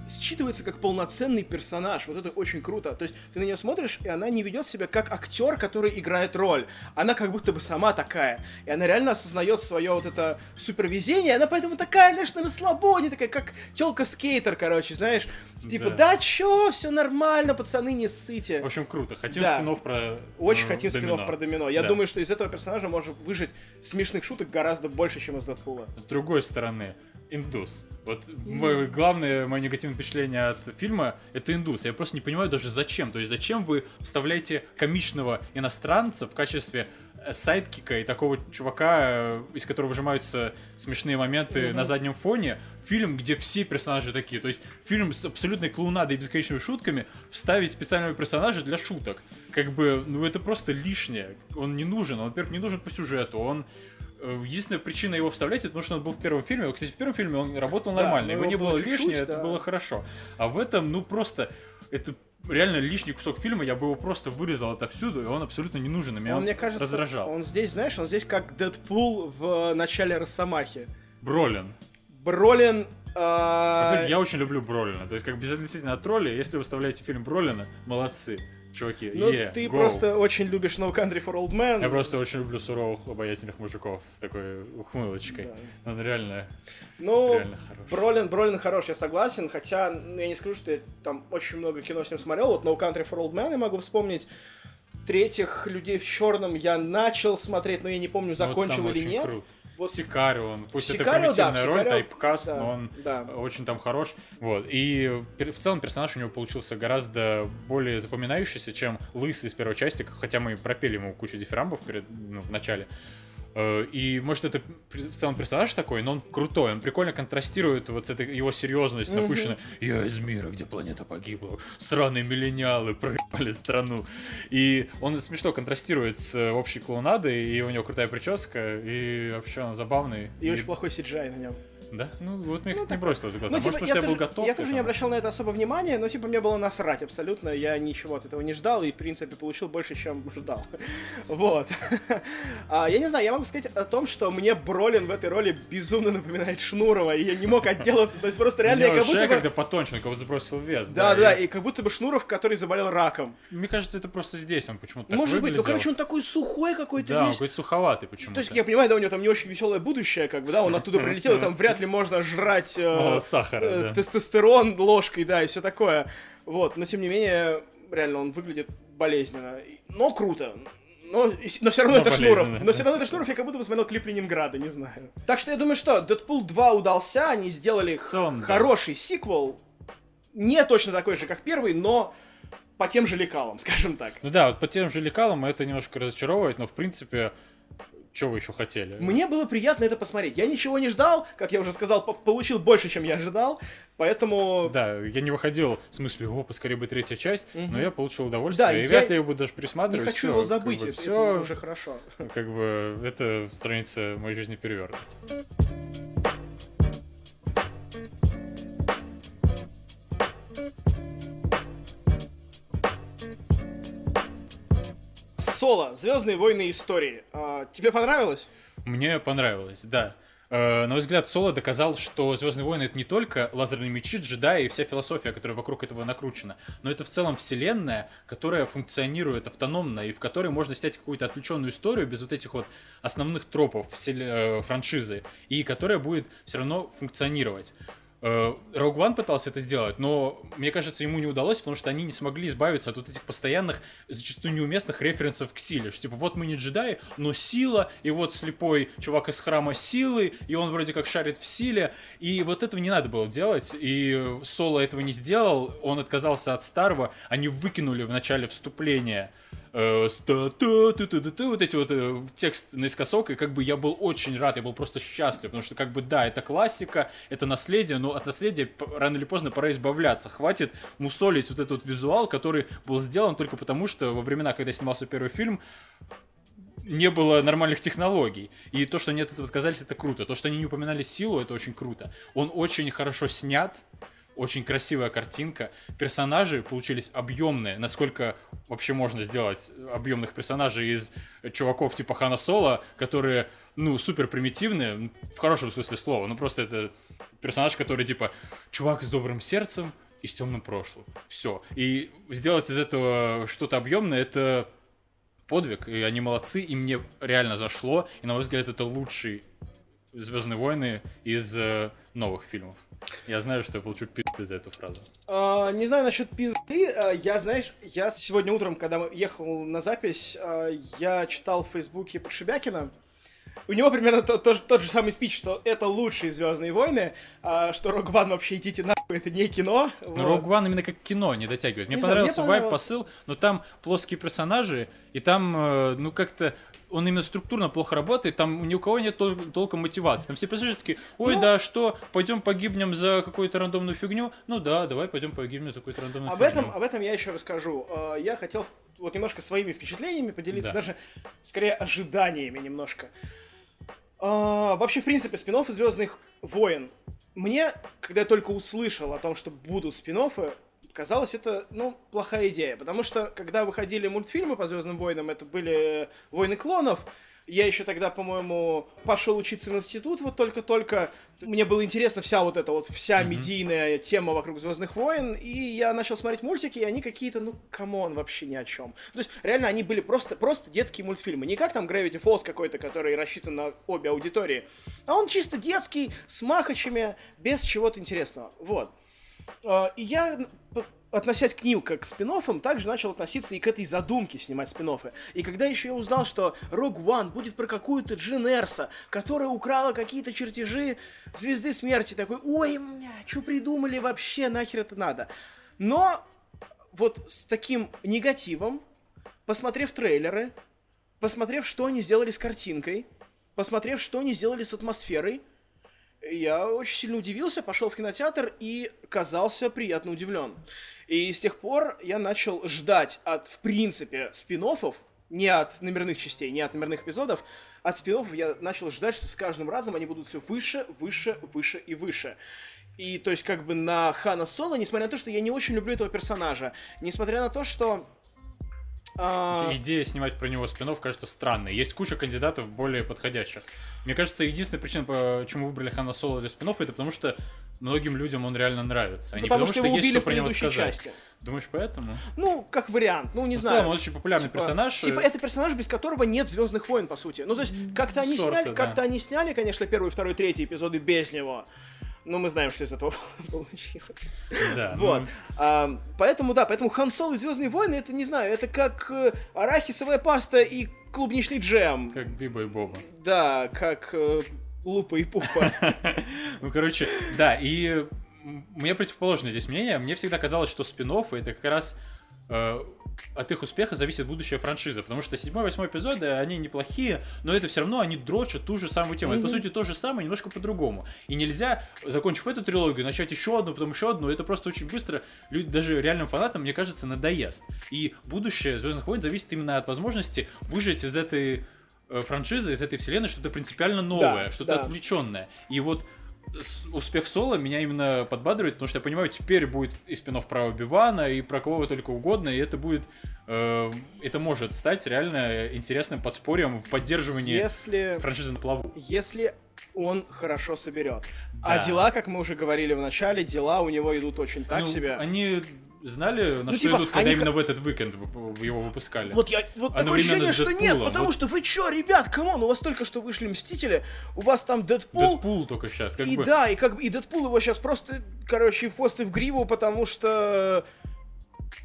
считывается как полноценный персонаж. Вот это очень круто. То есть ты на нее смотришь, и она не ведет себя как актер, который играет роль. Она как будто бы сама такая. И она реально осознает свое вот это супервезение. Она поэтому такая, знаешь, на расслабоне, такая, как телка скейтер, короче, знаешь. Типа, Да. да, чё, все нормально, пацаны, не ссыте. В общем, круто. Хотим Да. спинов про Очень э, хотим домино. спинов про домино. Я Да. думаю, что из этого персонажа может выжить смешных шуток гораздо больше, чем из Дэдпула. С другой стороны, индус. Вот мое главное, мое негативное впечатление от фильма это индус. Я просто не понимаю даже зачем. То есть зачем вы вставляете комичного иностранца в качестве э, sidekick а и такого чувака, э, из которого выжимаются смешные моменты на заднем фоне, фильм, где все персонажи такие. То есть фильм с абсолютной клоунадой и бесконечными шутками вставить специального персонажа для шуток. Как бы, ну это просто лишнее. Он не нужен. Он, во-первых, не нужен по сюжету. Он Единственная причина его вставлять, это потому что он был в первом фильме. Кстати, в первом фильме он работал Да, нормально. но его его не было было чуть-чуть, лишнее, это да. было хорошо. А в этом, ну просто, это реально лишний кусок фильма, я бы его просто вырезал отовсюду, и он абсолютно не нужен, и меня он, он мне кажется, раздражал. он здесь, знаешь, он здесь как Дэдпул в начале Росомахи. Бролин. Бролин... Во-первых, Я очень люблю Бролина. То есть, как безотносительно от роли, если вы вставляете фильм Бролина, молодцы, чуваки. Ну, е, ты go. просто очень любишь No Country for Old Men. Я просто очень люблю суровых, обаятельных мужиков с такой ухмылочкой. Да. Он реально, Ну, реально хорош. Бролин, Бролин хорош, я согласен, хотя ну, я не скажу, что я там очень много кино с ним смотрел. Вот No Country for Old Men я могу вспомнить. Третьих людей в черном я начал смотреть, но я не помню, Ну, вот закончил там или нет. крут. Вот Сикарио, он, пусть Сикарио, это да, примитивная роль, Сикарио, тайпкаст, да, но он да. очень там хорош. Вот. И в целом персонаж у него получился гораздо более запоминающийся, чем Лысый из первой части, хотя мы пропели ему кучу дифирамбов перед, ну, в начале. Э, И, может, это в целом персонаж такой, но он крутой, он прикольно контрастирует вот с этой его серьезность, Мгм. напущенная «Я из мира, где планета погибла, сраные миллениалы проебали страну». И он смешно контрастирует с э, общей клоунадой, и у него крутая прическа, и вообще он забавный. И очень плохой CGI на нем. Да? Ну, вот мне, Ну, кстати, не бросило в глаза. Ну, Может, типа, что я был тоже, готов я тоже не обращал на это особо внимания, но типа мне было насрать абсолютно, я ничего от этого не ждал и в принципе получил больше, чем [LAUGHS] ждал. Вот. [LAUGHS] А, Я не знаю, я могу сказать о том, что мне Бролин в этой роли безумно напоминает Шнурова, и я не мог отделаться, то есть просто реально У я как будто бы... когда потоньше, он как будто сбросил вес. Да, да, и- как будто бы Шнуров, который заболел раком. Мне кажется, это просто здесь он почему-то так Может быть, ну короче, он такой сухой какой-то Да, он какой-то суховатый почему-то. То есть, я понимаю, да, у него там не очень веселое будущее, как бы, да, он оттуда прилетел, и там вряд ли можно жрать э, Мало сахара, э, да. тестостерон ложкой, да, и все такое. Вот, но тем не менее, реально, он выглядит болезненно. Но круто. Но, но все равно Но это Шнуров. Но да. все равно это Шнуров, я как будто бы смотрел клип Ленинграда, не знаю. Так что я думаю, что Дэдпул 2 удался, они сделали целом, да. хороший сиквел. Не точно такой же, как первый, но по тем же лекалам, [LAUGHS] скажем так. Ну да, вот по тем же лекалам это немножко разочаровывает, но в принципе, что вы еще хотели? Мне было приятно это посмотреть. Я ничего не ждал, как я уже сказал, по- получил больше, чем я ожидал, поэтому... Да, я не выходил в смысле, о, поскорее бы третья часть, Мгм. но я получил удовольствие, Да, и я вряд ли я буду даже Не пересматривать. хочу всё, его как забыть, бы это, всё, это уже хорошо. как бы это страница моей жизни перевернуть. Соло, Звездные войны истории. А, тебе понравилось? Мне понравилось, да. Э, На мой взгляд, Соло доказал, что Звездные войны это не только лазерные мечи, джедаи и вся философия, которая вокруг этого накручена, но это в целом вселенная, которая функционирует автономно и в которой можно снять какую-то отвлеченную историю без вот этих вот основных тропов э, франшизы, и которая будет все равно функционировать. Э, Rogue One пытался это сделать, но мне кажется, ему не удалось, потому что они не смогли избавиться от вот этих постоянных, зачастую неуместных референсов к силе. Что, типа, вот мы не джедаи, но сила, и вот слепой чувак из храма силы, и он вроде как шарит в силе. И вот этого не надо было делать, и Соло этого не сделал, он отказался от старого, они выкинули в начале вступления вот эти вот э, текст наискосок, и как бы я был очень рад, я был просто счастлив, потому что как бы да, это классика, это наследие, но от наследия рано или поздно пора избавляться. Хватит мусолить вот этот вот визуал, который был сделан только потому, что во времена, когда снимался первый фильм, не было нормальных технологий. И то, что они от этого отказались, это круто. То, что они не упоминали силу, это очень круто. Он очень хорошо снят, очень красивая картинка. Персонажи получились объемные, насколько вообще можно сделать объемных персонажей из чуваков типа Хана Соло, которые, ну, супер примитивные, в хорошем смысле слова. Ну, просто это персонаж, который типа чувак с добрым сердцем и с темным прошлым. Все. И сделать из этого что-то объемное, это подвиг, и они молодцы, и мне реально зашло, и на мой взгляд это лучший Звездные войны из э, новых фильмов. Я знаю, что я получу пизды за эту фразу. А, не знаю насчет пизды. А, я, знаешь, я сегодня утром, когда ехал на запись, а, я читал в Фейсбуке Шебякина. У него примерно то- то же- тот же самый спич, что это лучшие Звездные войны, а, что Рок Ван вообще идите нахуй, это не кино. Но Вот. Rogue One именно как кино не дотягивает. Мне Не знаю, понравился мне понравилось. посыл, но там плоские персонажи, и там, э, ну, как-то он именно структурно плохо работает, там ни у кого нет тол- толком мотивации. Там все персонажи такие, ой, Ну. да, что, пойдем погибнем за какую-то рандомную фигню? Ну да, давай пойдем погибнем за какую-то рандомную Об фигню. этом, об этом я еще расскажу. А, Я хотел вот немножко своими впечатлениями поделиться, Да. даже скорее ожиданиями немножко. А, Вообще, в принципе, спин Звездных войн. Мне, когда я только услышал о том, что будут спин казалось это, ну, плохая идея. Потому что, когда выходили мультфильмы по Звездным войнам, это были Войны клонов. Я еще тогда, по-моему, пошел учиться в институт вот только-только. Мне было интересно вся вот эта вот, вся Мгм. медийная тема вокруг Звездных войн. И я начал смотреть мультики, и они какие-то, ну, come on, вообще ни о чем. То есть, реально, они были просто, просто детские мультфильмы. Не как там Gravity Falls какой-то, который рассчитан на обе аудитории. А он чисто детский, с махачами, без чего-то интересного. Вот. А, И я, относясь к ним как к спин также начал относиться и к этой задумке снимать спин И когда еще я узнал, что Rogue One будет про какую-то Джин Эрса, которая украла какие-то чертежи Звезды Смерти, такой, ой, что придумали вообще, нахер это надо? Но вот с таким негативом, посмотрев трейлеры, посмотрев, что они сделали с картинкой, посмотрев, что они сделали с атмосферой, я очень сильно удивился, пошел в кинотеатр и казался приятно удивлен. И с тех пор я начал ждать от, в принципе, спин не от номерных частей, не от номерных эпизодов, от спин я начал ждать, что с каждым разом они будут все выше, выше, выше и выше. И то есть как бы на Хана Соло, несмотря на то, что я не очень люблю этого персонажа, несмотря на то, что... а, Идея снимать про него спин кажется странной. Есть куча кандидатов более подходящих. Мне кажется, единственная причина, почему выбрали Хана Соло для спин это потому что многим людям он реально нравится. А не потому, потому, что что, его есть что в про него сказать. части. Думаешь, поэтому? Ну, как вариант, ну не в знаю. целом, он очень популярный Типа- персонаж. Типа, э, это персонаж, без которого нет Звездных войн, по сути. Ну, то есть, как-то они Сорта, сняли, да. как-то они сняли, конечно, первый, второй, третий эпизоды без него. Ну, мы знаем, что из этого [LAUGHS] получилось. Да. Вот. ну, А, поэтому, да, поэтому Хан Соло и Звездные войны, это, не знаю, это как э, арахисовая паста и клубничный джем. как Биба и Боба. Да, как э, Лупа и Пупа. [LAUGHS] Ну, короче, да, и у меня противоположное здесь мнение. Мне всегда казалось, что спин это как раз от их успеха зависит будущая франшиза, потому что 7-8 эпизоды, они неплохие, но это все равно они дрочат ту же самую тему. Это, по сути, то же самое, немножко по-другому. И нельзя, закончив эту трилогию, начать еще одну, потом еще одну. Это просто очень быстро, люди, даже реальным фанатам, мне кажется, надоест. И будущее Звездных войн зависит именно от возможности выжить из этой э, франшизы, из этой вселенной что-то принципиально новое, Да, что-то да. отвлеченное. И вот успех Соло меня именно подбадривает, потому что я понимаю, теперь будет и спинов про Оби-Вана, и про кого только угодно, и это будет... э, это может стать реально интересным подспорьем в поддерживании Если, франшизы на плаву. если он хорошо соберет. А Да. дела, как мы уже говорили в начале, дела у него идут очень так Ну, себе. Они знали, на Ну, что типа, идут, когда они именно в этот уикенд его выпускали. Вот я, вот такое Одновременно ощущение, что нет, потому вот. что вы чё, ребят, come on, у вас только что вышли Мстители, у вас там Дэдпул, Дэдпул только сейчас, как и бы... да, и как бы и Дэдпул его сейчас просто, короче, и в гриву, потому что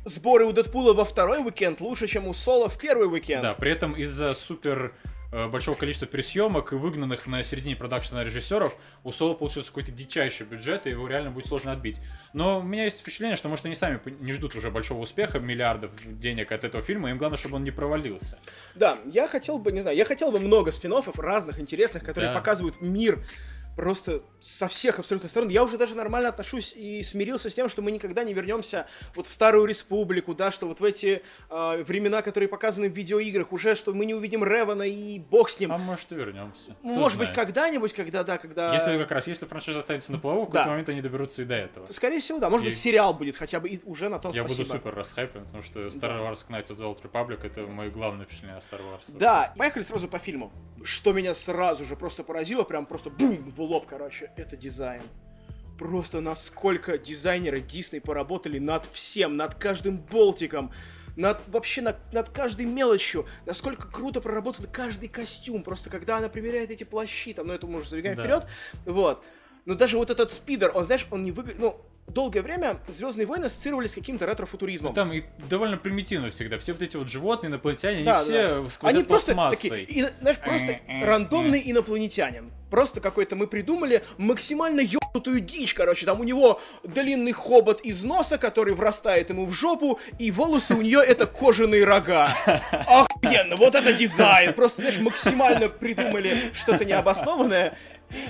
сборы у Дэдпула во второй уикенд лучше, чем у Соло в первый уикенд. Да, при этом из-за супер большого количества пересъемок и выгнанных на середине продакшена режиссеров, у Соло получился какой-то дичайший бюджет, и его реально будет сложно отбить. Но у меня есть впечатление, что, может, они сами не ждут уже большого успеха, миллиардов денег от этого фильма, им главное, чтобы он не провалился. Да, я хотел бы, не знаю, я хотел бы много спин разных, интересных, которые Да. показывают мир просто со всех абсолютно сторон. Я уже даже нормально отношусь и смирился с тем, что мы никогда не вернемся вот в Старую Республику, да, что вот в эти э, времена, которые показаны в видеоиграх, уже, что мы не увидим Ревана и бог с ним. А может, и вернемся. Кто Может быть, знает. когда-нибудь, когда, да, когда... Если как раз, если франшиза останется на плаву, в какой-то Да. момент они доберутся и до этого. Скорее всего, да. Может И- быть, сериал будет хотя бы и уже на том Я спасибо. буду супер расхайпен, потому что Star Wars Knights of the Old Republic это мое главное впечатление о Star Wars. Да, поехали сразу по фильму. Что меня сразу же просто поразило, прям просто бум в лоб, короче, это дизайн. Просто насколько дизайнеры Дисней поработали над всем, над каждым болтиком, над вообще над, над каждой мелочью, насколько круто проработан каждый костюм. Просто когда она примеряет эти плащи, там, ну это мы уже забегаем Да. вперед, вот. Но даже вот этот спидер, он, знаешь, он не выглядит, ну, долгое время Звездные войны ассоциировались с каким-то ретро-футуризмом. Там и довольно примитивно всегда. Все вот эти вот животные, инопланетяне, Да, они все да. сквозят Они просто пластмассой. такие, и, знаешь, просто Э-э-э. рандомный инопланетянин. Просто какой-то мы придумали максимально ёбнутую дичь, короче. Там у него длинный хобот из носа, который врастает ему в жопу, и волосы у нее это кожаные рога. Охуенно, вот это дизайн. Просто, знаешь, максимально придумали что-то необоснованное.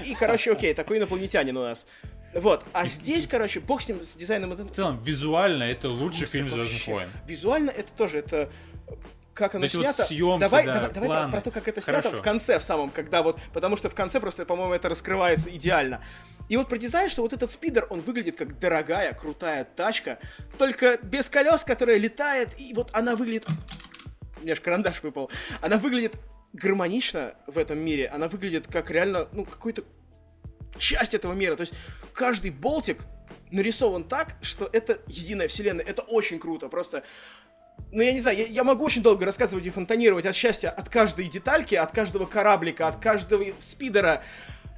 И, и, короче, окей, такой инопланетянин у нас. Вот, а здесь, короче, бог с ним, с дизайном В целом, визуально это лучший фильм это Звездных войн. Визуально это тоже, это как оно вот снято. съемки, давай, да, давай, давай про, то, как это снято Хорошо. в конце в самом, когда вот, потому что в конце просто, по-моему, это раскрывается идеально. И вот про дизайн, что вот этот спидер, он выглядит как дорогая, крутая тачка, только без колес, которая летает, и вот она выглядит... У меня аж карандаш выпал. Она выглядит гармонично в этом мире, она выглядит как реально, ну, какой-то часть этого мира. То есть каждый болтик нарисован так, что это единая вселенная. Это очень круто. Просто ну, я не знаю, я, я могу очень долго рассказывать и фонтанировать от счастья от каждой детальки, от каждого кораблика, от каждого спидера,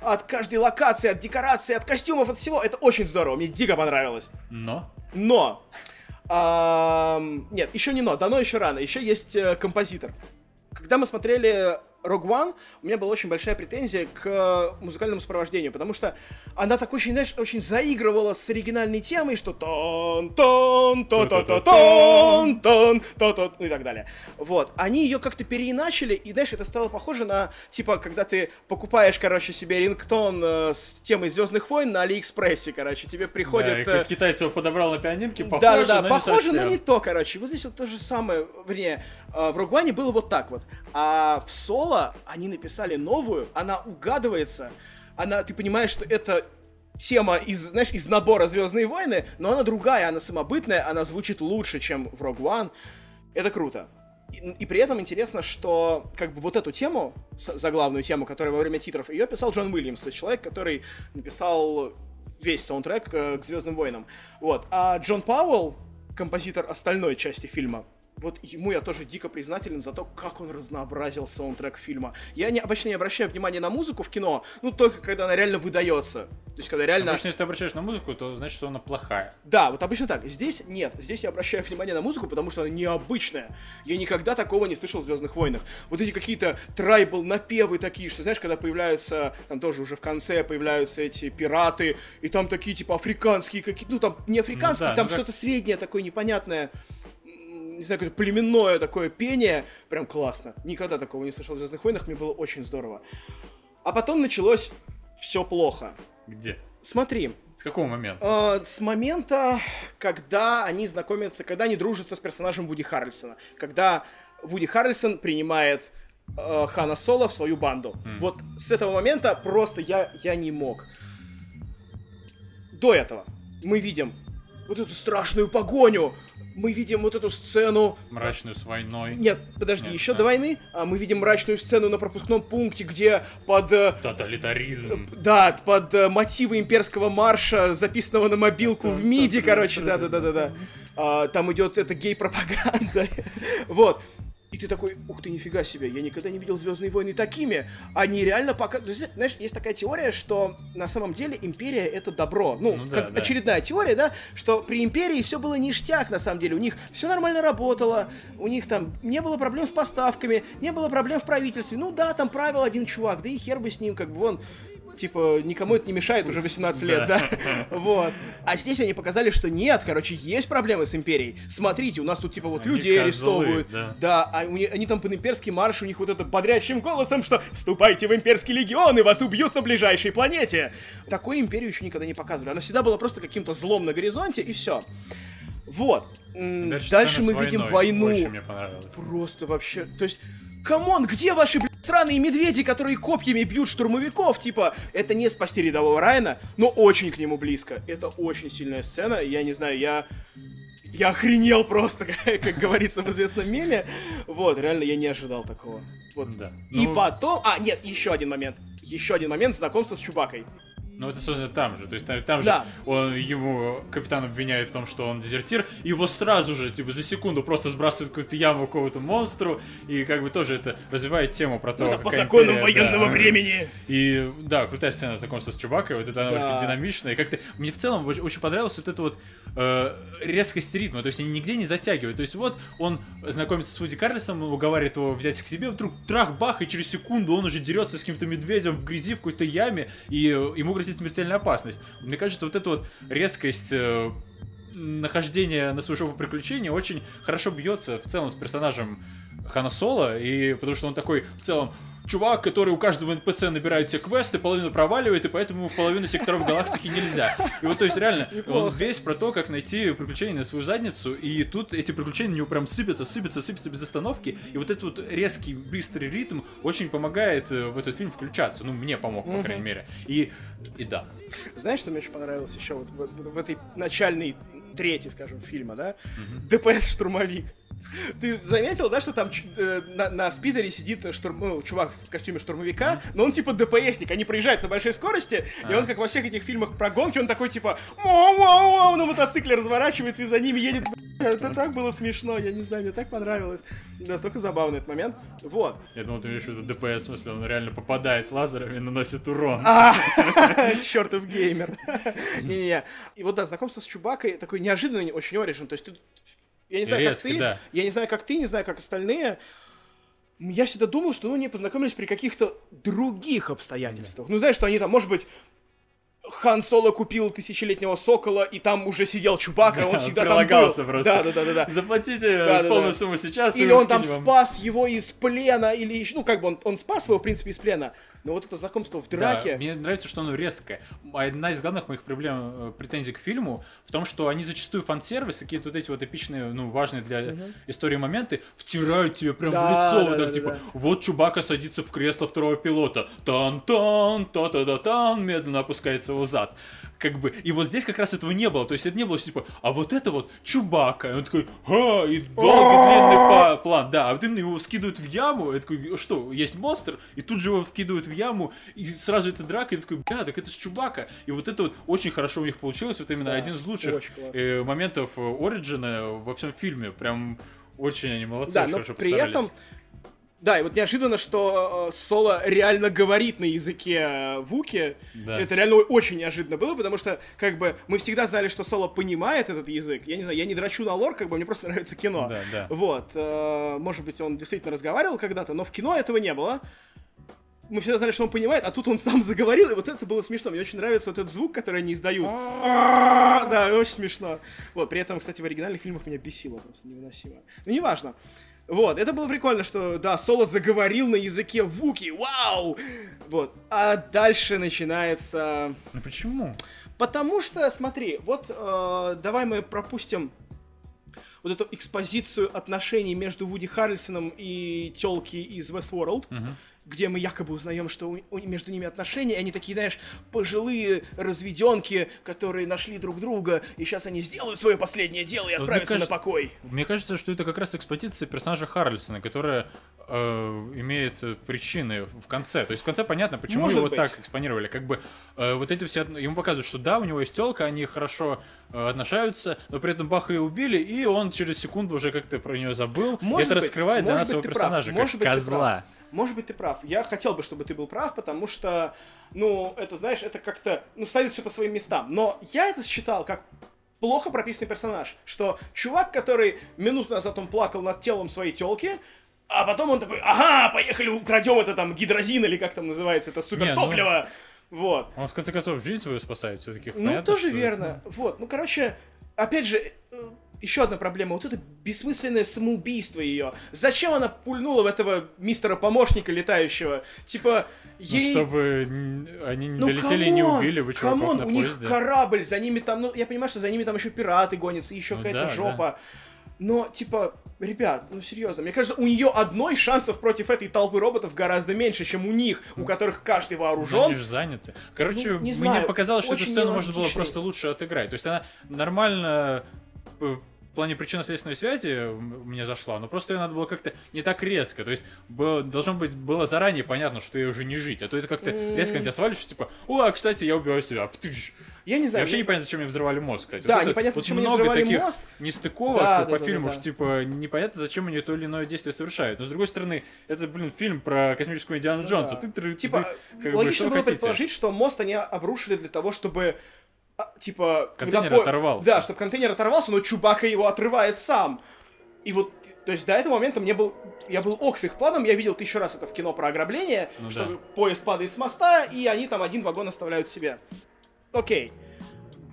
от каждой локации, от декорации, от костюмов, от всего. Это очень здорово, мне дико понравилось. Но Но! ам, нет, еще не но, дано еще рано, еще есть э, композитор. Когда мы смотрели Rogue One, у меня была очень большая претензия к э, музыкальному сопровождению, потому что она так очень, знаешь, очень заигрывала с оригинальной темой, что тон тон то то то тон тон то то ну и так далее. Вот. Они ее как-то переиначили, и, знаешь, это стало похоже на, типа, когда ты покупаешь, короче, себе рингтон э, с темой Звездных войн на Алиэкспрессе, короче, тебе да, приходит... и э, его подобрал на пианинке, похоже, да, да, да, но похоже, не но не то, короче. Вот здесь вот то же самое, вернее, в Rogue One было вот так вот. А в Соло они написали новую, она угадывается, она, ты понимаешь, что это тема из, знаешь, из набора Звездные войны, но она другая, она самобытная, она звучит лучше, чем в Rogue One. Это круто. И, и при этом интересно, что как бы вот эту тему, заглавную тему, которая во время титров, ее писал Джон Уильямс, то есть человек, который написал весь саундтрек э, к Звездным войнам. Вот. А Джон Пауэлл, композитор остальной части фильма, вот ему я тоже дико признателен за то, как он разнообразил саундтрек фильма. Я не, обычно не обращаю внимания на музыку в кино, ну только когда она реально выдается. То есть, когда реально... Обычно, если ты обращаешь на музыку, то значит, что она плохая. Да, вот обычно так. Здесь нет. Здесь я обращаю внимание на музыку, потому что она необычная. Я никогда такого не слышал в Звездных войнах. Вот эти какие-то трайбл напевы такие, что знаешь, когда появляются, там тоже уже в конце появляются эти пираты, и там такие типа африканские какие-то, ну там не африканские, Ну да, там ну как- что-то среднее такое непонятное. Не знаю, какое-то племенное такое пение. Прям классно. Никогда такого не слышал в Звездных войнах, мне было очень здорово. А потом началось все плохо. Где? Смотри, С какого момента? Э, с момента, когда они знакомятся, когда они дружатся с персонажем Вуди Харрельсона. Когда Вуди Харрельсон принимает э, Хана Соло в свою банду. Вот с этого момента просто я, я не мог. До этого мы видим вот эту страшную погоню. Мы видим вот эту сцену Мрачную с войной. нет, подожди, Нет, еще а. до войны а, мы видим мрачную сцену на пропускном пункте, где под э, Тоталитаризм. да, под э, мотивы имперского марша, записанного на мобилку в МИДи, короче, да-да-да-да-да. А, там идет эта гей-пропаганда. [LAUGHS] Вот. И ты такой, ух ты, нифига себе, я никогда не видел Звездные войны такими. Они реально пока... Знаешь, есть такая теория, что на самом деле империя это добро. Ну, Ну да, как да. очередная теория, да, что при империи все было ништяк, на самом деле. У них все нормально работало, у них там не было проблем с поставками, не было проблем в правительстве. Ну да, там правил один чувак, да и хер бы с ним, как бы вон типа, никому это не мешает уже 18 лет, да? Вот. А здесь они показали, что нет, короче, есть проблемы с империей. Смотрите, у нас тут, типа, вот Они людей козлы, арестовывают. да. Да, а у них- они там под имперский марш, у них вот это бодрящим голосом, что «Вступайте в имперский легион, и вас убьют на ближайшей планете!» Такую империю еще никогда не показывали. Она всегда была просто каким-то злом на горизонте, и все. Вот. Дальше, Дальше мы видим войной. войну. Очень мне понравилось. Просто вообще, то есть, come on, где ваши, блядь, сраные медведи, которые копьями бьют штурмовиков? Типа, это не спасти рядового Райана, но очень к нему близко. Это очень сильная сцена, я не знаю, я... Я охренел просто, [LAUGHS] как, говорится в известном меме. Вот, реально, я не ожидал такого. Вот. Да. И Ну, потом... А, нет, еще один момент. Еще один момент знакомства с Чубакой. Ну, это, собственно, там же. То есть, там, там же Да. он, ему капитан обвиняет в том, что он дезертир, и его сразу же, типа, за секунду просто сбрасывают в какую-то яму какого-то монстру, и как бы тоже это развивает тему про то, Ну, это по законам империя, военного да. времени. И да, крутая сцена знакомства с Чубакой, вот это она Да. очень динамичная. И как-то мне в целом очень, понравилась вот эта вот э, резкость ритма. То есть они нигде не затягивают. То есть вот он знакомится с Вуди Карлисом, уговаривает его взять к себе, вдруг трах-бах, и через секунду он уже дерется с каким-то медведем в грязи в какой-то яме, и ему грозит смертельная опасность. Мне кажется, вот эта вот резкость э, нахождения на свою жопу приключений очень хорошо бьется в целом с персонажем Хана Соло, и потому что он такой в целом чувак, который у каждого НПЦ набирает все квесты, половину проваливает, и поэтому в половину секторов галактики нельзя. И вот, то есть, реально, он весь про то, как найти приключения на свою задницу, и тут эти приключения у него прям сыпятся, сыпятся, сыпятся без остановки, и вот этот вот резкий, быстрый ритм очень помогает э, в этот фильм включаться, ну, мне помог, по крайней мере. И, и да. Знаешь, что мне очень понравилось еще вот в, в- в этой начальной трети, скажем, фильма, да? ДПС-штурмовик. Ты заметил, да, что там э, на, на спидере сидит штурм, ну, чувак в костюме штурмовика, но он типа ДПСник, они проезжают на большой скорости, и А. он, как во всех этих фильмах про гонки, он такой типа «Мау-мау-мау», на мотоцикле разворачивается и за ними едет. Это так было смешно, я не знаю, мне так понравилось. Настолько забавный этот момент. Вот. Я думал, ты имеешь в виду ДПС, в смысле, он реально попадает лазерами и наносит урон. А, [LAUGHS] чертов геймер. [LAUGHS] Не-не-не. И вот да, знакомство с Чубакой такой неожиданный, очень оригин. То есть ты, я не знаю, Резко, как ты, да. я не знаю, как ты, не знаю, как остальные. Я всегда думал, что ну, они познакомились при каких-то других обстоятельствах. Ну, знаешь, что они там, может быть, Хан Соло купил тысячелетнего сокола, и там уже сидел Чубака, он всегда там был. просто. Да, да, да, да, да. Заплатите Да-да-да. полную сумму сейчас, Или он там вам. спас его из плена, или еще, ну, как бы он, он спас его, в принципе, из плена. Но вот это знакомство в Да, драке. мне нравится, что оно резкое. Одна из главных моих проблем, э, претензий к фильму в том, что они зачастую фан-сервис, какие-то вот эти вот эпичные, ну, важные для истории моменты, втирают тебе прям в Да, лицо, да, вот так, да, типа, да. вот Чубака садится в кресло второго пилота, тан-тан, та-та-да-тан, медленно опускается его зад. Как бы, и вот здесь как раз этого не было, то есть это не было типа, а вот это вот Чубака, и он такой, ха, и долгий длинный план, да, а вот именно его скидывают в яму, я такой, что, есть монстр, и тут же его вкидывают в яму, и сразу эта драка, и такой, бля, так это ж Чубака, и вот это вот очень хорошо у них получилось, вот именно Да, один из лучших э, моментов э, Ориджина во всем фильме, прям очень они молодцы, Да, очень но хорошо при постарались. этом Да, и вот неожиданно, что э, Соло реально говорит на языке э, Вуки. Да. Это реально очень неожиданно было, потому что, как бы, мы всегда знали, что Соло понимает этот язык. Я не знаю, я не драчу на лор, как бы, мне просто [LAUGHS] нравится кино. Да, да. Вот. э, может быть, он действительно разговаривал когда-то, но в кино этого не было. Мы всегда знали, что он понимает, а тут он [LAUGHS] сам заговорил, и вот это было смешно. Мне очень нравится вот этот звук, который они издают. Да, очень смешно. Вот, при этом, кстати, в оригинальных фильмах меня бесило просто невыносимо. Ну, неважно. Вот, это было прикольно, что, да, Соло заговорил на языке Вуки, вау! Вот, а дальше начинается... Ну почему? Потому что, смотри, вот э, давай мы пропустим вот эту экспозицию отношений между Вуди Харрельсоном и телки из Westworld, Мгм. Где мы якобы узнаем, что у- у- между ними отношения, и они такие, знаешь, пожилые разведенки, которые нашли друг друга, и сейчас они сделают свое последнее дело и отправятся кажется- на покой. Мне кажется, что это как раз экспозиция персонажа Харрельсона, которая э, имеет причины в конце. То есть в конце понятно, почему Может его быть. так экспонировали. Как бы э, вот эти все... Ему показывают, что да, у него есть телка, они хорошо э, отношаются, но при этом Баха ее убили, и он через секунду уже как-то про нее забыл. И Может это быть, раскрывает для может нас его прав, персонажа может как ты козла. Может быть, ты прав. Я хотел бы, чтобы ты был прав, потому что, ну, это, знаешь, это как-то, ну, ставит все по своим местам. Но я это считал как плохо прописанный персонаж, что чувак, который минуту назад он плакал над телом своей телки, а потом он такой, ага, поехали украдем это там гидрозин или как там называется, это супертопливо. Вот. Он в конце концов жизнь свою спасает все-таки. Ну, тоже верно. Вот, ну, короче, опять же, э, еще одна проблема. Вот это бессмысленное самоубийство ее. Зачем она пульнула в этого мистера-помощника летающего? Типа, Ну, ей... чтобы н- они не Ну, долетели и не come on, убили вы come on, на у них корабль, за ними там, ну, я понимаю, что за ними там еще пираты гонятся, еще Ну какая-то да, жопа. Но, типа, ребят, ну серьезно, мне кажется, у нее одной шансов против этой толпы роботов гораздо меньше, чем у них, у которых каждый Ну, вооружен. Они же заняты. Короче, Ну, не мне знаю, показалось, что эту сцену можно было просто лучше отыграть. То есть она нормально э, в плане причинно-следственной связи мне зашла, но просто ее надо было как-то не так резко. То есть было, должно быть было заранее понятно, что ей уже не жить. А то это как-то резко на тебя сваливаешь, типа, о, кстати, я убиваю себя. Я не знаю, вообще мне- непонятно, зачем мне взрывали мозг, кстати. Да, Вот непонятно, вот зачем они много таких мост. нестыковок Да, по да, фильму, да, что да. типа непонятно, зачем они то или иное действие совершают. Но с другой стороны, это, блин, фильм про космического Индиану Джонса. Да. Ты, ты- Типа, ты- как бы, логично что вы было хотите? предположить, что мост они обрушили для того, чтобы а, типа... когда Контейнер по- оторвался. Да, чтобы контейнер оторвался, но Чубака его отрывает сам. И вот, то есть до этого момента мне был... Я был ок с их планом, я видел тысячу раз это в кино про ограбление, Ну что да. поезд падает с моста, и они там один вагон оставляют себе. Окей.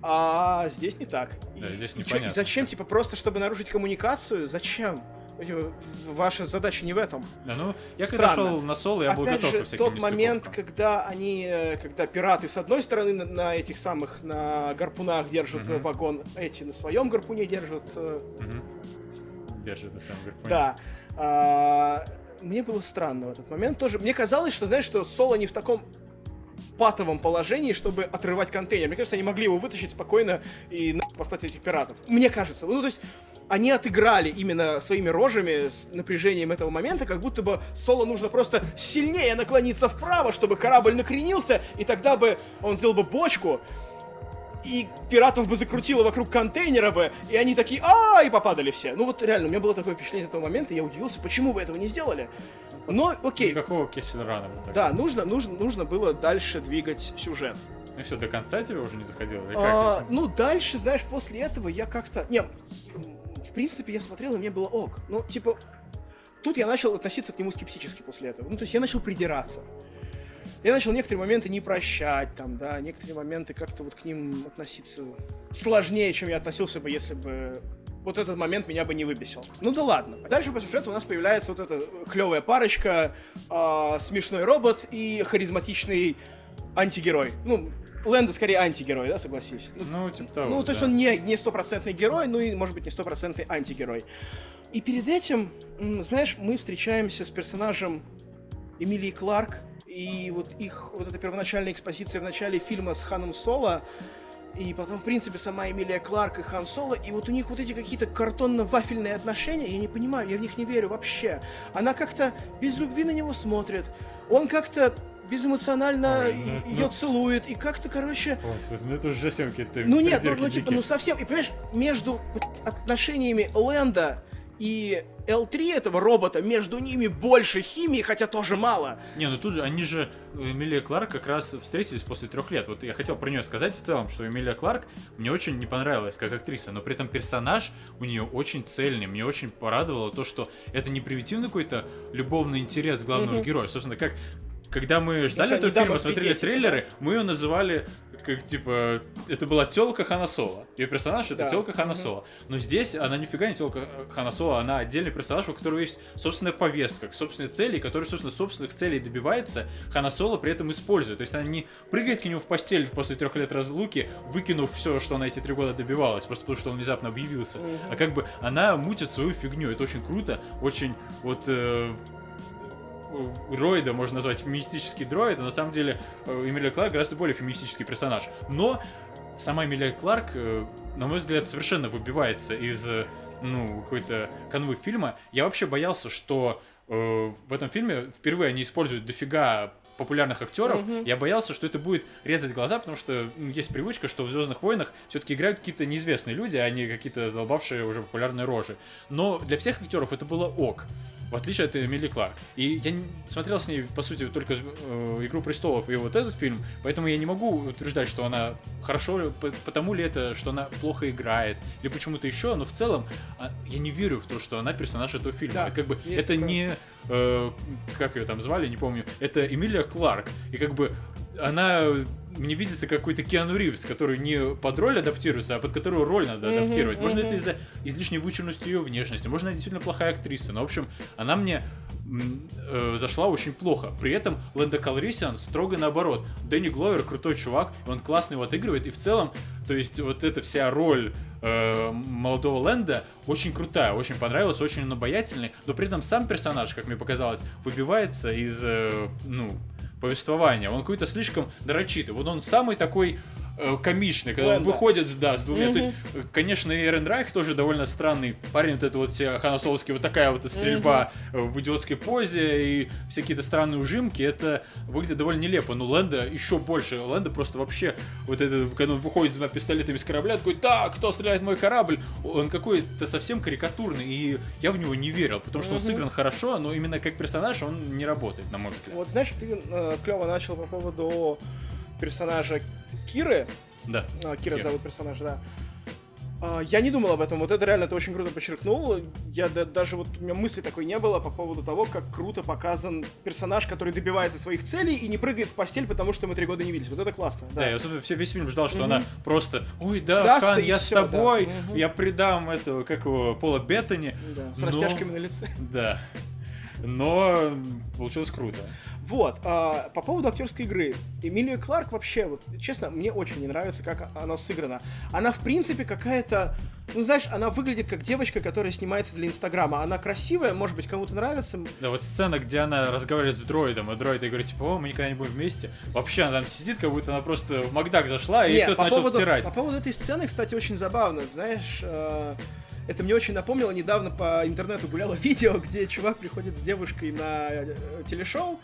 А здесь не так. Да, И- здесь и чё- непонятно. и зачем, типа, просто чтобы нарушить коммуникацию? Зачем? Типа, Ваша задача не в этом. Да, ну, я когда Странно. шел на соло, я был Опять готов же, ко всяким тот момент, когда они, э, когда пираты с одной стороны на, на этих самых, на гарпунах держат э, вагон, эти на своем гарпуне держат, Мгм. Держит на своем гарпуне. да. А, мне было странно в этот момент тоже. Мне казалось, что, знаешь, что Соло не в таком патовом положении, чтобы отрывать контейнер. Мне кажется, они могли его вытащить спокойно и послать этих пиратов. Мне кажется. Ну, то есть, они отыграли именно своими рожами с напряжением этого момента, как будто бы Соло нужно просто сильнее наклониться вправо, чтобы корабль накренился, и тогда бы он сделал бы бочку, и пиратов бы закрутило вокруг контейнера бы, и они такие, а и попадали все. Ну вот реально, у меня было такое впечатление этого момента, я удивился, почему вы этого не сделали. Но, окей, Никакого Кессельрана. да, нужно, нужно, нужно было дальше двигать сюжет. Ну все, до конца тебе уже не заходило? Или А, как? ну, дальше, знаешь, после этого я как-то... Не, в принципе, я смотрел, и мне было ок. Ну, типа, тут я начал относиться к нему скептически после этого. Ну, то есть я начал придираться. Я начал некоторые моменты не прощать, там, да, некоторые моменты как-то вот к ним относиться сложнее, чем я относился бы, если бы вот этот момент меня бы не выбесил. Ну да ладно. Дальше по сюжету у нас появляется вот эта клевая парочка, а, смешной робот и харизматичный антигерой. Ну, Лэнда скорее антигерой, да, согласись? Ну, Ну, типа того, ну, то есть да. он не, не стопроцентный герой, ну и, может быть, не стопроцентный антигерой. И перед этим, знаешь, мы встречаемся с персонажем Эмилии Кларк, и вот их, вот эта первоначальная экспозиция в начале фильма с Ханом Соло, и потом, в принципе, сама Эмилия Кларк и Хан Соло, и вот у них вот эти какие-то картонно-вафельные отношения, я не понимаю, я в них не верю вообще. Она как-то без любви на него смотрит, он как-то безэмоционально Ой, ну ее ну- целует, и как-то, короче, Господи, ну это уже совсем какие-то ну нет, ну, ну, типа, ну совсем, и понимаешь, между отношениями Лэнда и L3 этого робота, между ними больше химии, хотя тоже мало. Не, ну тут же, они же, Эмилия Кларк как раз встретились после трех лет. Вот я хотел про нее сказать в целом, что Эмилия Кларк мне очень не понравилась как актриса, но при этом персонаж у нее очень цельный. Мне очень порадовало то, что это не примитивный какой-то любовный интерес главного mm-hmm. героя. Собственно, как когда мы ждали этого фильма, смотрели трейлеры, мы ее называли как типа это была телка Ханасола. Ее персонаж это да. телка Ханасола. Но здесь она нифига не телка Ханасола, она отдельный персонаж, у которого есть собственная повестка, собственные цели, который, собственно, собственных целей добивается, Ханасола при этом использует. То есть она не прыгает к нему в постель после трех лет разлуки, выкинув все, что она эти три года добивалась, просто потому что он внезапно объявился. Угу. А как бы она мутит свою фигню. Это очень круто, очень вот э, дроида можно назвать феминистический дроид, а на самом деле э, Эмилия Кларк гораздо более феминистический персонаж. Но сама Эмилия Кларк, э, на мой взгляд, совершенно выбивается из э, ну, какой-то канвы фильма. Я вообще боялся, что э, в этом фильме впервые они используют дофига популярных актеров, mm-hmm. я боялся, что это будет резать глаза, потому что ну, есть привычка, что в Звездных войнах все-таки играют какие-то неизвестные люди, а не какие-то задолбавшие уже популярные рожи. Но для всех актеров это было ок в отличие от Эмили Кларк. И я смотрел с ней, по сути, только э, «Игру престолов» и вот этот фильм, поэтому я не могу утверждать, что она хорошо, потому ли это, что она плохо играет, или почему-то еще, но в целом а, я не верю в то, что она персонаж этого фильма. Да, это как бы, это такое. не, э, как ее там звали, не помню, это Эмилия Кларк, и как бы она мне видится какой-то Киану Ривз, который не под роль адаптируется, а под которую роль надо mm-hmm, адаптировать. Mm-hmm. это из-за излишней вычурности ее внешности, может, она действительно плохая актриса, но, в общем, она мне э, зашла очень плохо. При этом Лэнда Калрисиан строго наоборот. Дэнни Гловер крутой чувак, он классно его отыгрывает, и в целом, то есть вот эта вся роль э, молодого Лэнда очень крутая, очень понравилась, очень он обаятельный, но при этом сам персонаж, как мне показалось, выбивается из, э, ну, повествования. Он какой-то слишком нарочитый. Вот он самый такой комичный, когда он выходит, да, с двумя. Mm-hmm. То есть, э, конечно, и Эрен Райх тоже довольно странный парень, вот это вот все Ханасоловский, вот такая вот стрельба mm-hmm. в идиотской позе и все какие-то странные ужимки, это выглядит довольно нелепо. Но Лэнда еще больше. Лэнда просто вообще, вот это, когда он выходит двумя пистолетами с корабля, такой, так, кто стреляет в мой корабль? Он какой-то совсем карикатурный, и я в него не верил, потому что mm-hmm. он сыгран хорошо, но именно как персонаж он не работает, на мой взгляд. Вот знаешь, ты э, клево начал по поводу персонажа Киры. Да. А, Кира, Кира зовут персонажа, да. А, я не думал об этом, вот это реально ты очень круто подчеркнул. Я да, даже вот у меня мысли такой не было по поводу того, как круто показан персонаж, который добивается своих целей и не прыгает в постель, потому что мы три года не виделись. Вот это классно. Да, да я все, весь фильм ждал, что угу. она просто, ой, да, Сдастся, Хан, я с тобой, да. я предам этого, как его, Пола Беттани. Да, с но... растяжками на лице. Да. Но получилось круто. Вот, а, по поводу актерской игры. Эмилия Кларк вообще, вот, честно, мне очень не нравится, как она сыграна. Она, в принципе, какая-то... Ну, знаешь, она выглядит как девочка, которая снимается для Инстаграма. Она красивая, может быть, кому-то нравится. Да, вот сцена, где она разговаривает с дроидом, и дроид говорит, типа, о, мы никогда не будем вместе. Вообще, она там сидит, как будто она просто в Макдак зашла, и кто-то начал поводу, втирать. По поводу этой сцены, кстати, очень забавно. Знаешь, э, это мне очень напомнило, недавно по интернету гуляло [LAUGHS] видео, где чувак приходит с девушкой на э, телешоу,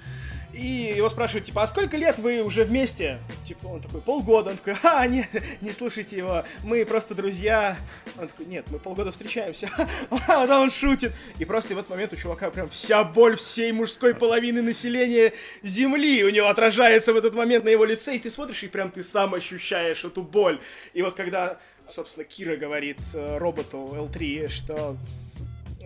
и его спрашивают, типа, а сколько лет вы уже вместе? Типа, он такой, полгода. Он такой, а, [LAUGHS] не, не слушайте его, мы просто друзья. Он такой, нет, мы полгода встречаемся. [LAUGHS] Да, он шутит. И просто в этот момент у чувака прям вся боль всей мужской половины населения Земли у него отражается в этот момент на его лице, и ты смотришь, и прям ты сам ощущаешь эту боль. И вот когда, собственно, Кира говорит э, роботу L3, что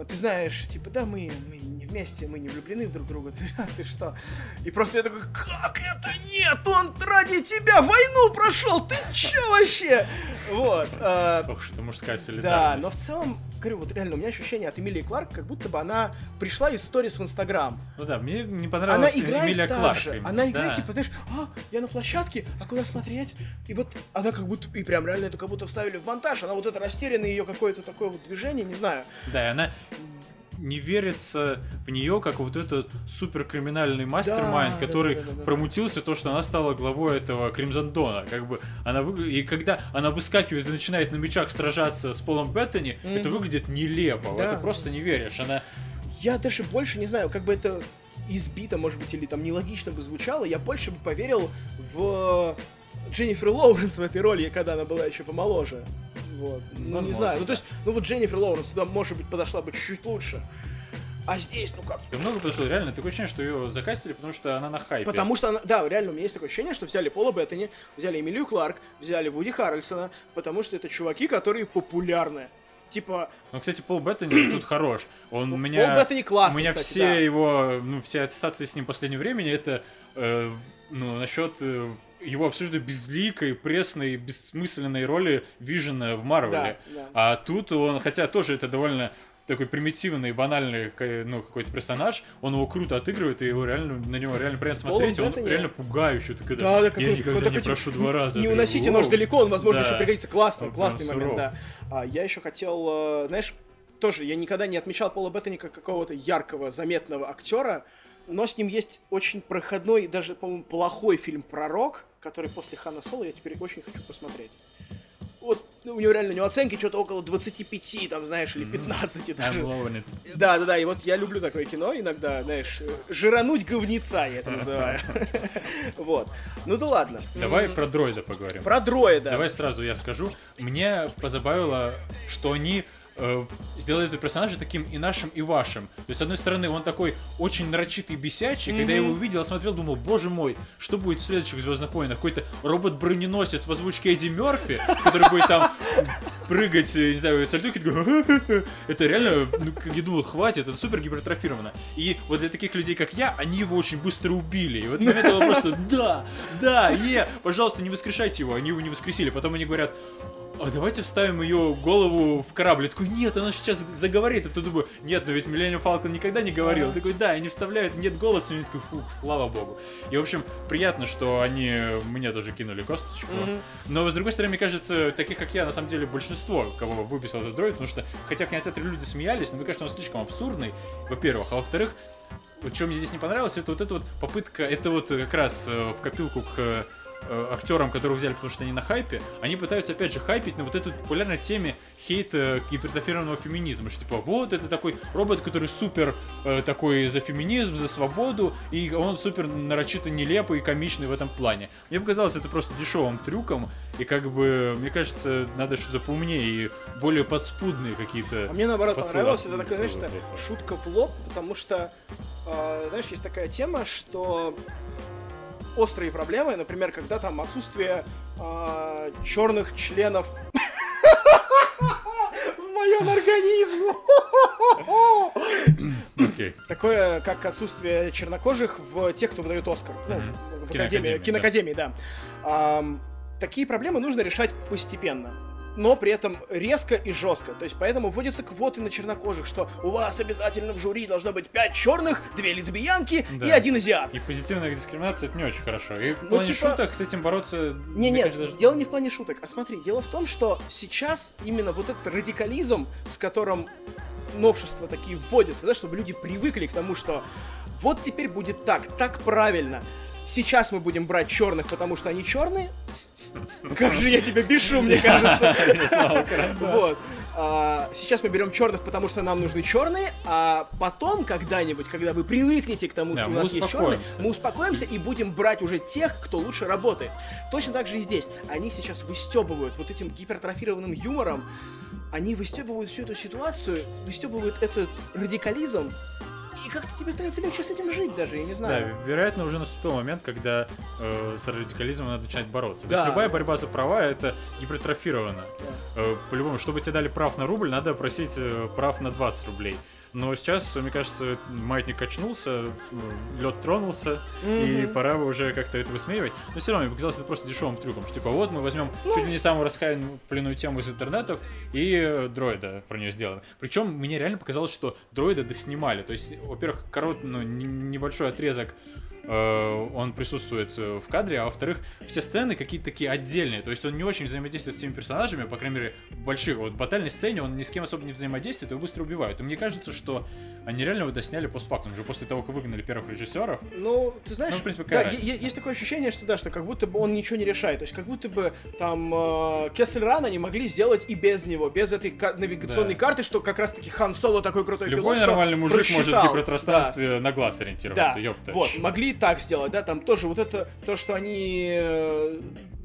ты знаешь, типа, да, мы, мы не вместе, мы не влюблены в друг друга, ты, а, ты что? И просто я такой, как это нет? Он ради тебя войну прошел, ты че вообще? Вот. Э, Ох, что мужская солидарность. Да, но в целом, говорю, вот реально, у меня ощущение от Эмилии Кларк, как будто бы она пришла из сторис в Инстаграм. Ну да, мне не понравилась она играет Эмилия Кларк. Же. Именно. Она играет, да. типа, знаешь, а, я на площадке, а куда смотреть? И вот она как будто, и прям реально это как будто вставили в монтаж, она вот это растерянное ее какое-то такое вот движение, не знаю. Да, и она не верится в нее как вот этот суперкриминальный мастер-майнд, да, который да, да, да, да, промутился то, что она стала главой этого Кримзон Дона. Как бы она вы... И когда она выскакивает и начинает на мечах сражаться с Полом Беттани, mm-hmm. это выглядит нелепо. Да. Это просто не веришь. Она... Я даже больше не знаю, как бы это избито, может быть, или там нелогично бы звучало, я больше бы поверил в Дженнифер Лоуренс в этой роли, когда она была еще помоложе Вот. Ну, не знаю. Ну, то есть, ну вот Дженнифер Лоуренс туда, может быть, подошла бы чуть-чуть лучше. А здесь, ну как? Да много подошло, реально, такое ощущение, что ее закастили, потому что она на хайпе. Потому что, она, да, реально, у меня есть такое ощущение, что взяли Пола Беттани, взяли Эмилию Кларк, взяли Вуди Харрельсона, потому что это чуваки, которые популярны. Типа, Ну, кстати, Пол Беттани [CLEARS THROAT] тут хорош. Он Ну, меня... Пол Беттани классный, У меня кстати, все да. его, ну, все ассоциации с ним в последнее время, это, э, ну, насчет э, его абсолютно безликой, пресной, бессмысленной роли Вижена в Марвеле. Да, да. А тут он, хотя тоже это довольно такой примитивный, банальный, ну, какой-то персонаж, он его круто отыгрывает, и его реально, на него реально приятно С смотреть, он Беттани- реально пугающий. Ты когда, Да, да, я никогда не такой, прошу два раза. Не уносите нож далеко, он, возможно, Да. еще пригодится. Классный, Он классный момент, суров. да. А, я еще хотел, э, знаешь, тоже, я никогда не отмечал Пола Беттани как какого-то яркого, заметного актера, но с ним есть очень проходной, даже, по-моему, плохой фильм «Пророк», который после Хана Соло я теперь очень хочу посмотреть. Вот ну, у него реально у него оценки что-то около 25, там, знаешь, или 15 даже. I'm loving it. Да, да, да, и вот я люблю такое кино иногда, знаешь, жирануть говнеца, я это называю. [LAUGHS] Вот. Ну да ладно. Давай про дроида поговорим. Про дроида. Давай сразу я скажу. Мне позабавило, что они э, сделали этого персонажа таким и нашим, и вашим. То есть, с одной стороны, он такой очень нарочитый, бесячий. Когда я его увидел, я смотрел, думал, боже мой, что будет в следующих Звездных войнах? Какой-то робот-броненосец в озвучке Эдди Мерфи, который будет там прыгать, не знаю, сальтухи, это реально, ну, я думал, хватит, это супер гипертрофировано. И вот для таких людей, как я, они его очень быстро убили. И в этот момент я был просто, да, да, е, пожалуйста, не воскрешайте его. Они его не воскресили. Потом они говорят, а давайте вставим ее голову в корабль. Я такой, нет, она сейчас заговорит. А потом думаю, нет, но ведь Миллениум Фалкон никогда не говорил. Я такой, да, они вставляют, нет голоса. И я такой, фух, слава богу. И, в общем, приятно, что они мне тоже кинули косточку. Мгм. Но, с другой стороны, мне кажется, таких, как я, на самом деле, большинство, кого выписал этот дроид, потому что, хотя в кинотеатре люди смеялись, но мне кажется, он слишком абсурдный, во-первых. А во-вторых, вот что мне здесь не понравилось, это вот эта вот попытка, это вот как раз э, в копилку к э, актерам, которых взяли, потому что они на хайпе, они пытаются опять же хайпить на вот этой популярной теме хейта гипертрофированного феминизма. Что типа, вот это такой робот, который супер э, такой за феминизм, за свободу, и он супер нарочито нелепый и комичный в этом плане. Мне показалось это просто дешевым трюком, и как бы, мне кажется, надо что-то поумнее и более подспудные какие-то. А мне наоборот понравилось, это такая, знаешь, шутка в лоб, потому что, э, знаешь, есть такая тема, что острые проблемы, например, когда там отсутствие черных членов в моем организме. Окей. Такое, как отсутствие чернокожих в тех, кто выдает Оскар. Ну, в Киноакадемии, да. киноакадемии, да. Такие проблемы нужно решать постепенно. Но при этом резко и жестко. То есть поэтому вводятся квоты на чернокожих, что у вас обязательно в жюри должно быть 5 черных, 2 лесбиянки и Да. один азиат. И позитивная дискриминация это не очень хорошо. И в Ну, плане типа- шуток с этим бороться. Не, нет, кажется, даже- дело не в плане шуток. А смотри, дело в том, что сейчас именно вот этот радикализм, с которым новшества такие вводятся, да, чтобы люди привыкли к тому, что вот теперь будет так, так правильно. Сейчас мы будем брать черных, потому что они черные. Как же я тебя бешу, мне кажется. [LAUGHS] Вот. А, сейчас мы берем черных, потому что нам нужны черные, а потом когда-нибудь, когда вы привыкнете к тому, что у нас есть черные, мы успокоимся и будем брать уже тех, кто лучше работает. Точно так же и здесь. Они сейчас выстебывают вот этим гипертрофированным юмором, они выстебывают всю эту ситуацию, выстебывают этот радикализм, и как-то тебе становится легче с этим жить даже, я не Да, знаю. вероятно, уже наступил момент, когда э, с радикализмом надо начинать бороться. То Да. есть любая борьба за права это гипертрофировано. Э, по-любому, чтобы тебе дали прав на рубль, надо просить э, прав на 20 рублей. Но сейчас, мне кажется, маятник качнулся, лед тронулся, и Мгм. пора бы уже как-то это высмеивать. Но все равно мне показалось это просто дешевым трюком. Что типа вот мы возьмем Ну. чуть ли не самую расхайпленную тему из интернетов и э, дроида про нее сделаем. Причем мне реально показалось, что дроида доснимали. То есть, во-первых, корот, ну, небольшой отрезок э, он присутствует э, в кадре, а во-вторых, все сцены какие-то такие отдельные, то есть он не очень взаимодействует с теми персонажами, по крайней мере, в больших, вот в батальной сцене он ни с кем особо не взаимодействует, его быстро убивают. И мне кажется, что они реально его досняли постфактум, уже после того, как выгнали первых режиссеров. Ну, ты знаешь, Ну, в принципе, да, есть такое ощущение, что да, что как будто бы он ничего не решает. То есть как будто бы там э, Кессельран они могли сделать и без него, без этой навигационной Да. карты, что как раз-таки Хан Соло такой крутой Любой пилот, нормальный мужик может в просчитал. гиперпространстве на глаз ориентироваться, Да, ёпта. вот, могли и так сделать, да, там тоже вот это, то, что они э,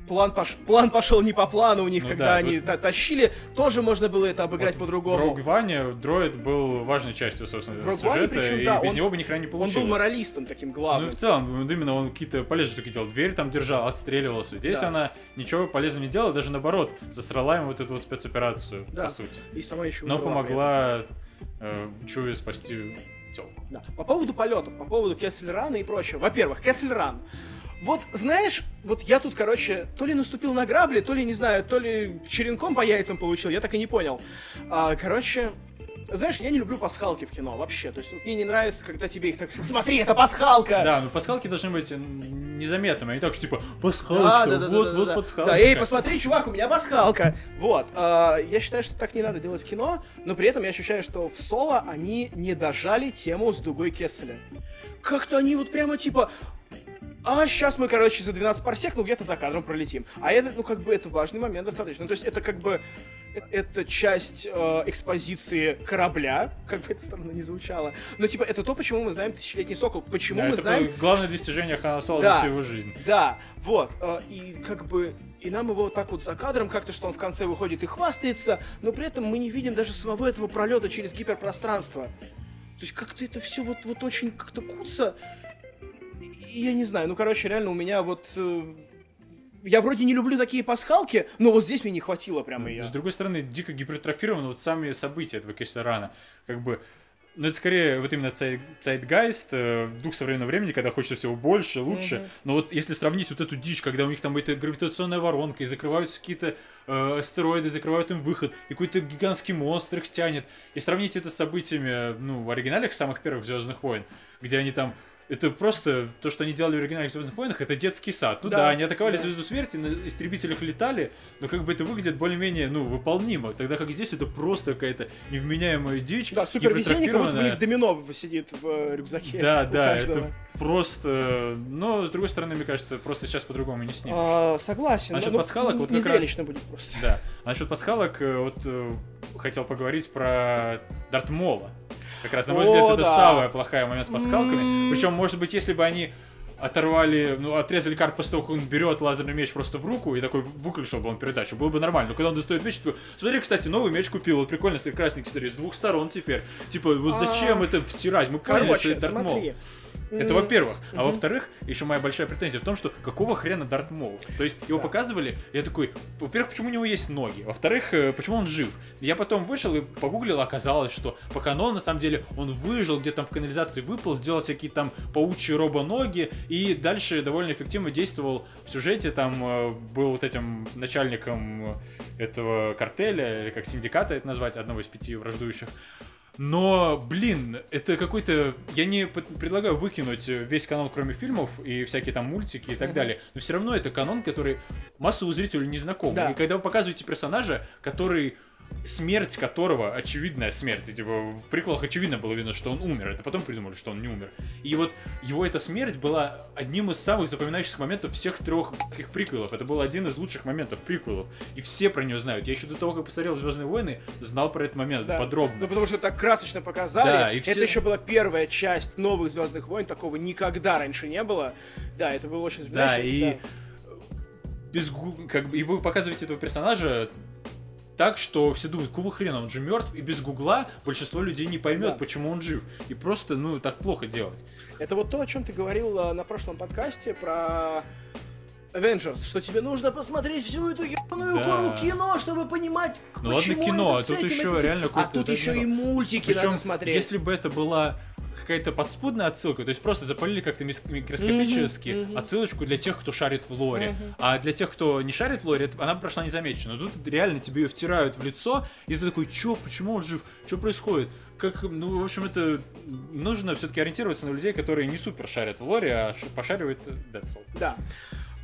план, пош... план пошел не по плану у них, Ну когда да, они тут- та- тащили, тоже можно было это обыграть Вот В по-другому. Rogue One дроид был важной частью, собственно, В Rogue сюжета, причем, и да, без он- него бы ни хрена не Он получилось. был моралистом таким Ну главным. и в целом, вот именно он какие-то полезные штуки делал. Дверь там держал, отстреливался. Здесь Да. она ничего полезного не делала, даже наоборот, засрала ему вот эту вот спецоперацию, Да. по сути. И сама еще Но помогла э, Чуе спасти телку. Да. По поводу полетов, по поводу Кессель Рана и прочего. Во-первых, Кессель Ран. Вот, знаешь, вот я тут, короче, то ли наступил на грабли, то ли, не знаю, то ли черенком по яйцам получил, я так и не понял. А, короче, знаешь, я не люблю пасхалки в кино вообще. То есть вот мне не нравится, когда тебе их так... Смотри, это пасхалка! Да, но пасхалки должны быть незаметными, а не так, что типа Да, пасхалочка, да, да, вот, да, да, вот да. пасхалочка. Да, эй, посмотри, чувак, у меня пасхалка. Вот. а, я считаю, что так не надо делать в кино, но при этом я ощущаю, что в соло они не дожали тему с дугой Кесселя. Как-то они вот прямо типа. А сейчас мы, короче, за 12 парсек, ну где-то за кадром пролетим. А это, ну как бы, это важный момент достаточно. Ну, то есть это как бы, это часть э, экспозиции корабля, [LAUGHS] как бы это странно не звучало. Но типа это то, почему мы знаем Тысячелетний Сокол, почему Да, мы это знаем главное достижение Хана Соло Да. за всю его жизнь. да, вот. э, И как бы и нам его вот так вот за кадром, как-то, что он в конце выходит и хвастается, но при этом мы не видим даже самого этого пролета через гиперпространство. То есть как-то это все вот, вот очень как-то куца. Я не знаю, ну короче, реально у меня вот... э, Я вроде не люблю такие пасхалки, но вот здесь мне не хватило прямо ее. С другой стороны, дико гипертрофированы вот сами события этого Кессерана. Как бы, ну это скорее вот именно цай- цайтгайст, э, дух современного времени, когда хочется всего больше, лучше. Мгм. Но вот если сравнить вот эту дичь, когда у них там эта гравитационная воронка, и закрываются какие-то э, астероиды, закрывают им выход, и какой-то гигантский монстр их тянет, и сравнить это с событиями, ну, в оригинальных самых первых Звездных войн, где они там это просто то, что они делали в оригинальных Звездных войнах, это детский сад. Ну да, Да, они атаковали да. Звезду Смерти, на истребителях летали, но как бы это выглядит более-менее, ну, выполнимо. Тогда как здесь это просто какая-то невменяемая дичь. Да, супер везение, как будто у них домино сидит в э, рюкзаке. Да, да, каждого. это просто... Но, с другой стороны, мне кажется, просто сейчас по-другому не снимешь. А, согласен. Насчет ну, пасхалок вот не как раз- будет просто. Да. А насчет пасхалок, э, вот э, хотел поговорить про Дарт Мола. Как раз, на мой О, взгляд, это да. самый плохой момент с пасхалками. М. Причем, может быть, если бы они оторвали, ну, отрезали карт после того, как он берет лазерный меч просто в руку и такой выключил бы он передачу, было бы нормально. Но когда он достает меч, такой, смотри, кстати, новый меч купил, вот прикольно, красненький, смотри, с двух сторон теперь. Типа, вот зачем А. это втирать? Мы поняли, что это Дарт. Это во-первых. А во-вторых, еще моя большая претензия в том, что какого хрена Дарт Мол? То есть его Да. показывали, я такой, во-первых, почему у него есть ноги? Во-вторых, э, почему он жив? Я потом вышел и погуглил, оказалось, что по канону, на самом деле, он выжил, где-то в канализации выпал, сделал всякие там паучьи робо-ноги, и дальше довольно эффективно действовал в сюжете, там э, был вот этим начальником этого картеля, или как синдиката это назвать, одного из пяти враждующих. Но, блин, это какой-то... Я не предлагаю выкинуть весь канон, кроме фильмов и всякие там мультики и так Мгм. далее. Но все равно это канон, который массовому зрителю не знаком. Да. И когда вы показываете персонажа, который смерть которого очевидная смерть. Типа в приколах очевидно было видно, что он умер. Это потом придумали, что он не умер. И вот его эта смерть была одним из самых запоминающихся моментов всех трех этих приквелов. Это был один из лучших моментов приквелов. И все про нее знают. Я еще до того, как посмотрел Звездные войны, знал про этот момент Да. подробно. Ну, потому что так красочно показали. Да, и Это все- еще была первая часть новых Звездных войн, такого никогда раньше не было. Да, это было очень Да, и без гу- как бы и вы показываете этого персонажа так, что все думают, какого хрена, он же мертв, и без гугла большинство людей не поймет, Да. почему он жив. И просто, ну, так плохо делать. Это вот то, о чем ты говорил а, на прошлом подкасте про Avengers, что тебе нужно посмотреть всю эту ебаную Да. гору кино, чтобы понимать, Ну ладно почему кино, это а тут этим, еще это с- реально А тут еще заднего. и мультики Причем, надо смотреть. если бы это была какая-то подспудная отсылка, то есть просто запалили как-то микроскопически мгм. отсылочку для тех, кто шарит в лоре. Мгм. А для тех, кто не шарит в лоре, это- она прошла незамечена. Но тут реально тебе ее втирают в лицо, и ты такой, чё, почему он жив? Что происходит? Как, ну, в общем, это нужно все-таки ориентироваться на людей, которые не супер шарят в лоре, а пошаривают э, Dead Cell. Да.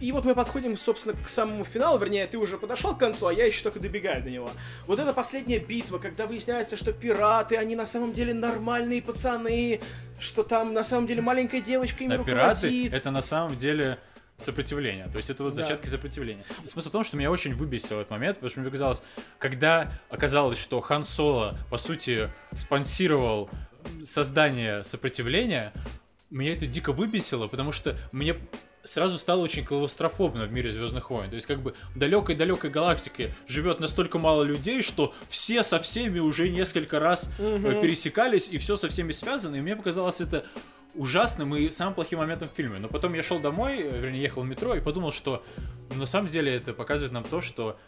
И вот мы подходим, собственно, к самому финалу, вернее, ты уже подошел к концу, а я еще только добегаю до него. Вот эта последняя битва, когда выясняется, что пираты, они на самом деле нормальные пацаны, что там на самом деле маленькая девочка ими А пираты это на самом деле сопротивление. То есть это вот Да. зачатки сопротивления. Смысл в том, что меня очень выбесил этот момент, потому что мне показалось, когда оказалось, что Хан Соло, по сути, спонсировал создание сопротивления, меня это дико выбесило, потому что мне сразу стало очень клаустрофобно в мире Звездных войн. То есть, как бы в далекой-далекой галактике живет настолько мало людей, что все со всеми уже несколько раз mm пересекались, и все со всеми связано. И мне показалось это ужасным и самым плохим моментом в фильме. Но потом я шел домой, э, вернее, ехал в метро и подумал, что ну, на самом деле это показывает нам то, что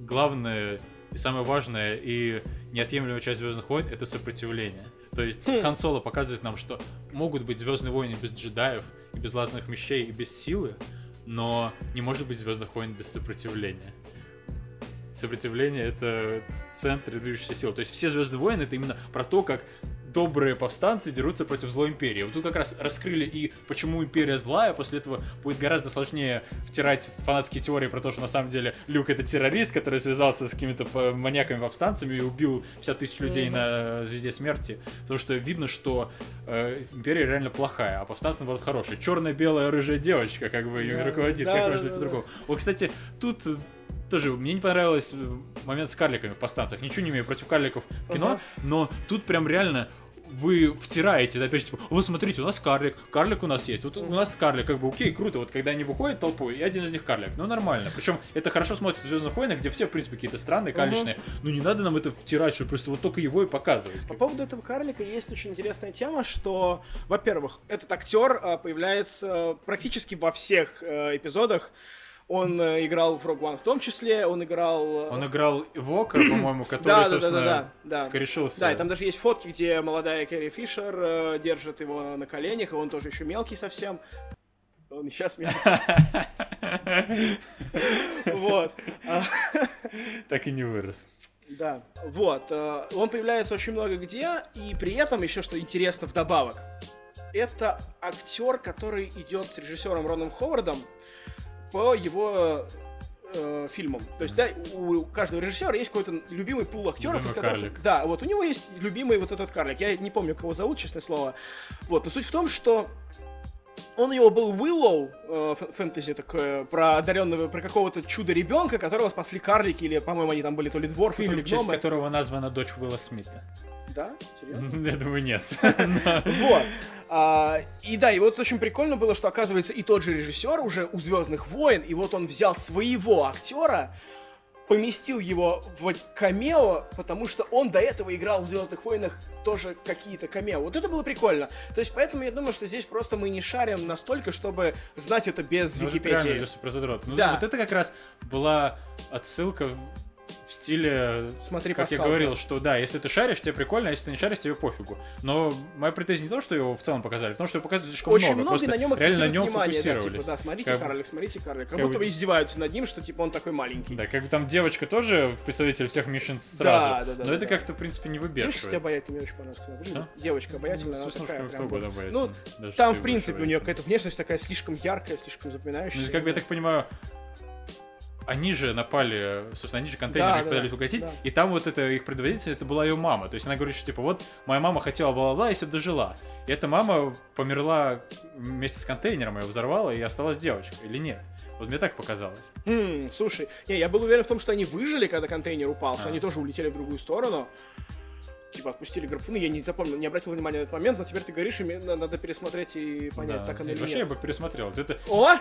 главное и самое важное и неотъемлемая часть Звездных войн это сопротивление. То есть хм. Хан Соло показывает нам, что могут быть Звездные войны без джедаев, и без лазерных мечей, и без силы, но не может быть Звездных войн без сопротивления. Сопротивление это центр движущейся силы. То есть все Звездные войны это именно про то, как добрые повстанцы дерутся против злой империи. Вот тут как раз раскрыли и почему империя злая, после этого будет гораздо сложнее втирать фанатские теории про то, что на самом деле Люк это террорист, который связался с какими-то маньяками-повстанцами и убил 50 тысяч людей mm-hmm. на Звезде Смерти. Потому что видно, что э, империя реально плохая, а повстанцы, наоборот, хорошие. Черная, белая, рыжая девочка, как бы, ее да, руководит. Да, как да, может быть да, по-другому? Да. Вот, кстати, тут тоже мне не понравился момент с карликами в повстанцах. Ничего не имею против карликов в кино, uh-huh. но тут прям реально вы втираете, опять же, типа, вот смотрите, у нас карлик, карлик у нас есть, вот у нас карлик, как бы, окей, круто, вот когда они выходят толпой, и один из них карлик, ну нормально. Причем это хорошо смотрится в Звездных войнах, где все, в принципе, какие-то странные, карличные, угу. ну не надо нам это втирать, что просто вот только его и показывать. По поводу этого карлика есть очень интересная тема, что, во-первых, этот актер а, появляется практически во всех э, эпизодах, он э, играл в Rogue One в том числе, он играл... Э, он играл Вока, [CLEARS THROAT] по-моему, который, да, собственно, да, да, да, скорешился. Да, и там даже есть фотки, где молодая Кэрри Фишер э, держит его на коленях, и он тоже еще мелкий совсем. Он сейчас мелкий. [LAUGHS] Вот. Так и не вырос. Да, вот. Он появляется очень много где, и при этом еще, что интересно вдобавок, это актер, который идет с режиссером Роном Ховардом, по его э, фильмам. То есть, да, у каждого режиссера есть какой-то любимый пул актеров, из которых. Карлик. Да, вот у него есть любимый вот этот карлик. Я не помню, кого зовут, честное слово. Вот, но суть в том, что он у него был Уиллоу, э, фэнтези такое, про одаренного, про какого-то чудо-ребенка, которого спасли карлики, или, по-моему, они там были то ли дворфы, Фильм, то ли гномы. честь которого названа дочь Уилла Смита. Да? Серьезно? [LAUGHS] Я думаю, нет. [LAUGHS] Вот. А, и да, и вот очень прикольно было, что оказывается и тот же режиссер уже у Звездных войн, и вот он взял своего актера, поместил его в камео, потому что он до этого играл в Звездных войнах тоже какие-то камео. Вот это было прикольно. То есть, поэтому я думаю, что здесь просто мы не шарим настолько, чтобы знать это без ну, Википедии. Это реально, ну, да. Вот это как раз была отсылка в стиле, Смотри, как я говорил, что да, если ты шаришь, тебе прикольно, а если ты не шаришь, тебе пофигу. Но моя претензия не то, что его в целом показали, в том, что его показывают слишком Очень много. и на нем реально на нем внимание, фокусировались. Да, типа, да, смотрите, как... карлик, смотрите, карлик. Как, как будто бы издеваются над ним, что типа он такой маленький. Да, как бы там девочка тоже представитель всех Мишин сразу. Да, да, да. Но да, это да. как-то, в принципе, не выбешивает. Видишь, тебя обаятельная, мне очень понравилось. Что? Девочка обаятельная, ну, она такая. Кто года Ну, там, в принципе, у нее какая-то внешность такая слишком яркая, слишком запоминающаяся. Ну, как бы, я так понимаю, они же напали, собственно, они же контейнеры да, пытались да, угодить, да. и там вот это их предводитель, это была ее мама. То есть она говорит, что типа вот моя мама хотела бла-бла-бла, если бы дожила. И эта мама померла вместе с контейнером, ее взорвала, и осталась девочка, или нет? Вот мне так показалось. Хм, слушай, не, я был уверен в том, что они выжили, когда контейнер упал, а. что они тоже улетели в другую сторону типа отпустили гарпуны, я не запомнил, не обратил внимания на этот момент, но теперь ты говоришь, и надо пересмотреть и понять, да, так оно или Вообще я бы пересмотрел. Это... О!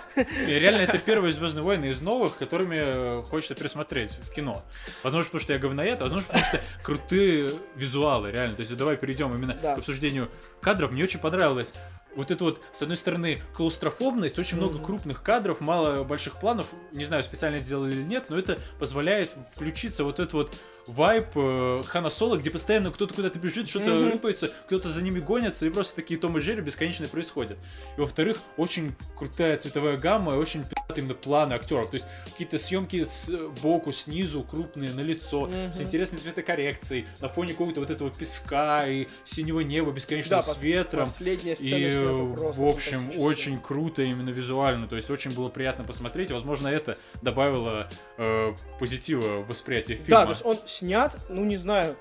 Реально это первые Звездные войны из новых, которыми хочется пересмотреть в кино. Возможно, потому что я говноед, а возможно, потому что крутые визуалы, реально. То есть давай перейдем именно да. к обсуждению кадров. Мне очень понравилось вот это вот, с одной стороны, клаустрофобность, очень mm-hmm. много крупных кадров, мало больших планов, не знаю, специально это сделали или нет, но это позволяет включиться вот этот вот вайп э, Хана Соло, где постоянно кто-то куда-то бежит, что-то mm-hmm. рыпается, кто-то за ними гонится, и просто такие Том и Джерри бесконечно происходят. И во-вторых, очень крутая цветовая гамма и очень именно планы актеров. То есть какие-то съемки с боку, снизу, крупные, на лицо, mm-hmm. с интересной цветокоррекцией, на фоне какого-то вот этого песка и синего неба бесконечно да, с ветром. Последняя сцена и, в общем, очень круто именно визуально. То есть очень было приятно посмотреть. Возможно, это добавило э, позитива в восприятие фильма. Да, то есть он снят, ну не знаю,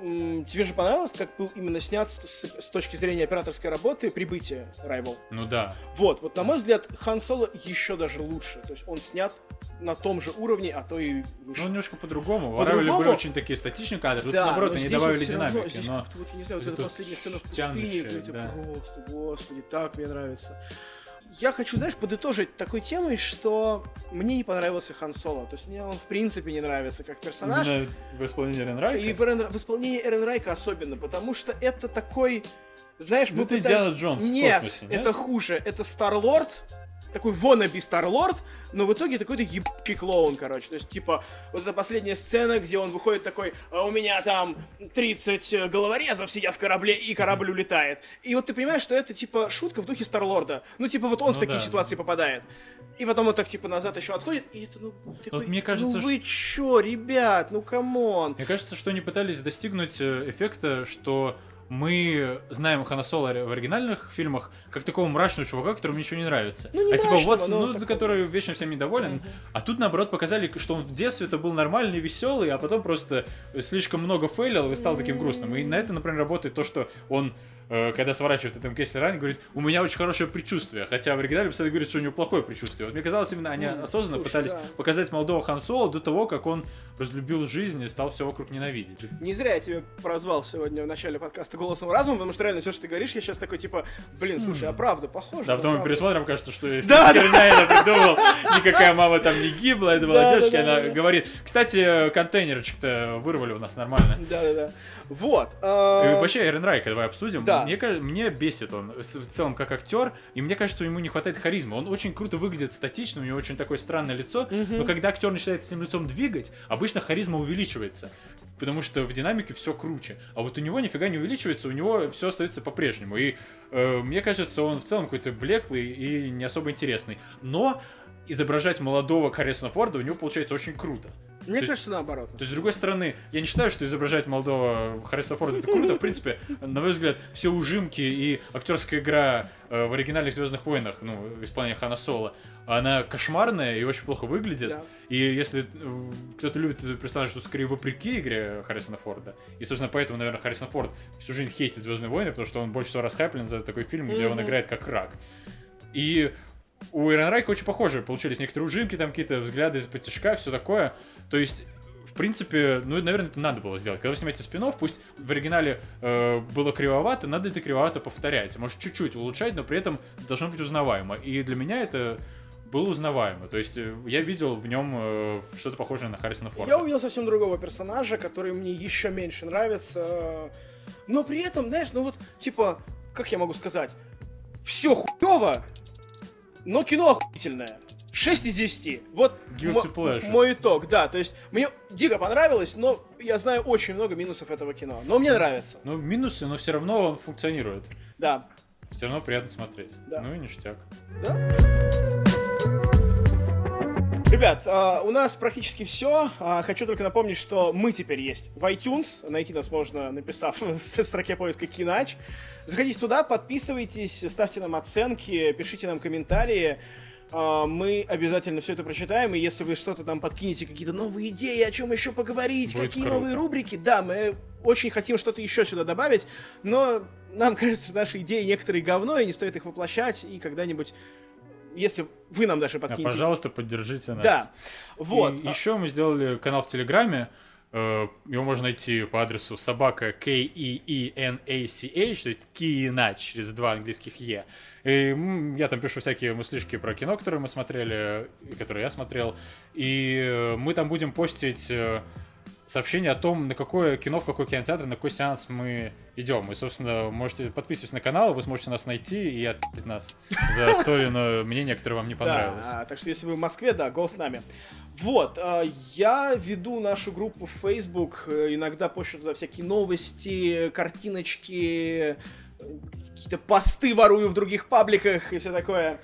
тебе же понравилось, как был именно снят с, с точки зрения операторской работы прибытие Rival? Ну да. Вот, вот на мой взгляд, Хан Соло еще даже лучше. То есть он снят на том же уровне, а то и выше. Ну, немножко по-другому. По Rival были очень такие статичные кадры. Тут, да, наоборот, они добавили вот динамики. Равно, здесь но... вот, я не знаю, вот эта последняя сцена в пустыне, да. просто, господи, так мне нравится. Я хочу, знаешь, подытожить такой темой, что мне не понравился Хан Соло. То есть мне он в принципе не нравится как персонаж. Именно в исполнении Эрен Райка? И в, Эрен- в исполнении Эрен Райка особенно, потому что это такой, знаешь, Ну, мы это пытались- Индиана Джонс в Нет, космосе, нет? это хуже. Это Старлорд, такой wannabe Старлорд, но в итоге такой-то ебучий клоун, короче. То есть, типа, вот эта последняя сцена, где он выходит такой, «А у меня там 30 головорезов сидят в корабле, и корабль улетает. И вот ты понимаешь, что это, типа, шутка в духе Старлорда. Ну, типа, вот он в Ну такие да. ситуации попадает. И потом он так, типа, назад еще отходит, и это, ну, такой, мне кажется, ну вы чё, ребят, ну come on. Мне кажется, что они пытались достигнуть э, эффекта, что мы знаем Хана Соло в оригинальных фильмах как такого мрачного чувака, которому ничего не нравится. Ну, не а типа мрачного, вот, но ну, такого. который вечно всем недоволен. А тут, наоборот, показали, что он в детстве это был нормальный, веселый, а потом просто слишком много фейлил и стал таким грустным. И на это, например, работает то, что он когда сворачивает этом Kessel Run, говорит, у меня очень хорошее предчувствие. Хотя в оригинале постоянно говорит, что у него плохое предчувствие. Вот мне казалось, именно они Ну, осознанно слушай, пытались да. показать молодого Хан Соло до того, как он разлюбил жизнь и стал все вокруг ненавидеть. Не зря я тебя прозвал сегодня в начале подкаста голосом разума, потому что реально все, что ты говоришь, я сейчас такой типа, блин, слушай, а правда, похоже. Да, потом мы правду». пересмотрим, кажется, что вся [LAUGHS] Да, да. я придумал. Никакая мама там не гибла, это была Да, девочка, да, она говорит. Кстати, контейнерчик-то вырвали у нас нормально. Да-да-да. Вот. И а, вообще, Эрен Райка, давай обсудим. Да. Мне, мне бесит он с- в целом как актер, и мне кажется, ему не хватает харизмы. Он очень круто выглядит статично, у него очень такое странное лицо, но когда актер начинает этим лицом двигать, обычно харизма увеличивается. Потому что в динамике все круче. А вот у него нифига не увеличивается, у него все остается по-прежнему. И э, мне кажется, он в целом какой-то блеклый и не особо интересный. Но изображать молодого Харрисона Форда у него получается очень круто. Мне то есть- кажется, наоборот. То есть, с другой стороны, я не считаю, что изображать молодого Харрисона Форда это круто. В принципе, на мой взгляд, все ужимки и актерская игра э, в оригинальных Звездных войнах, ну, в исполнении Хана Соло, она кошмарная и очень плохо выглядит. Да. И если э, кто-то любит этот персонаж, то скорее вопреки игре Харрисона Форда. И, собственно, поэтому, наверное, Харрисон Форд всю жизнь хейтит Звездные войны, потому что он больше всего расхайплен за такой фильм, где он играет как рак. И у Ирон Райка очень похожие получились некоторые ужимки, там какие-то взгляды из-под тяжка, все такое. То есть, в принципе, ну, наверное, это надо было сделать. Когда вы снимаете спин пусть в оригинале э, было кривовато, надо это кривовато повторять. Может, чуть-чуть улучшать, но при этом должно быть узнаваемо. И для меня это было узнаваемо. То есть, э, я видел в нем э, что-то похожее на Харрисона Форда. Я увидел совсем другого персонажа, который мне еще меньше нравится. Но при этом, знаешь, ну вот, типа, как я могу сказать, все хуево, но кино охуительное. 6 из 10. Вот мой итог, да. То есть мне дико понравилось, но я знаю очень много минусов этого кино. Но мне нравится. Ну, минусы, но все равно он функционирует. Да. Все равно приятно смотреть. Да. Ну и ништяк. Ребят, а, у нас практически все. Хочу только напомнить, что мы теперь есть в iTunes. Найти нас можно, написав [LAUGHS] в строке поиска Кинач. Заходите туда, подписывайтесь, ставьте нам оценки, пишите нам комментарии. А, Мы обязательно все это прочитаем, и если вы что-то там подкинете, какие-то новые идеи, о чем еще поговорить, Будет какие круто. новые рубрики, да, мы очень хотим что-то еще сюда добавить, но нам [LAUGHS] кажется, что наши идеи некоторые говно, и не стоит их воплощать, и когда-нибудь, если вы нам даже А, подкинете... пожалуйста, поддержите нас. Да, вот. А, еще мы сделали канал в Телеграме. Э, Его можно найти по адресу собака K E E N A C H, то есть Кинач через два английских Е. И я там пишу всякие мыслишки про кино, которые мы смотрели, которые я смотрел. И э, мы там будем постить э, сообщение о том, на какое кино, в какой кинотеатр, на какой сеанс мы идем. И, собственно, можете подписываться на канал, вы сможете нас найти и отпить нас за то или иное мнение, которое вам не понравилось. Да, а, так что если вы в Москве, да, го с нами. Вот, а, я веду нашу группу в Facebook, э, иногда пощу туда всякие новости, картиночки, э, какие-то посты ворую в других пабликах и все такое.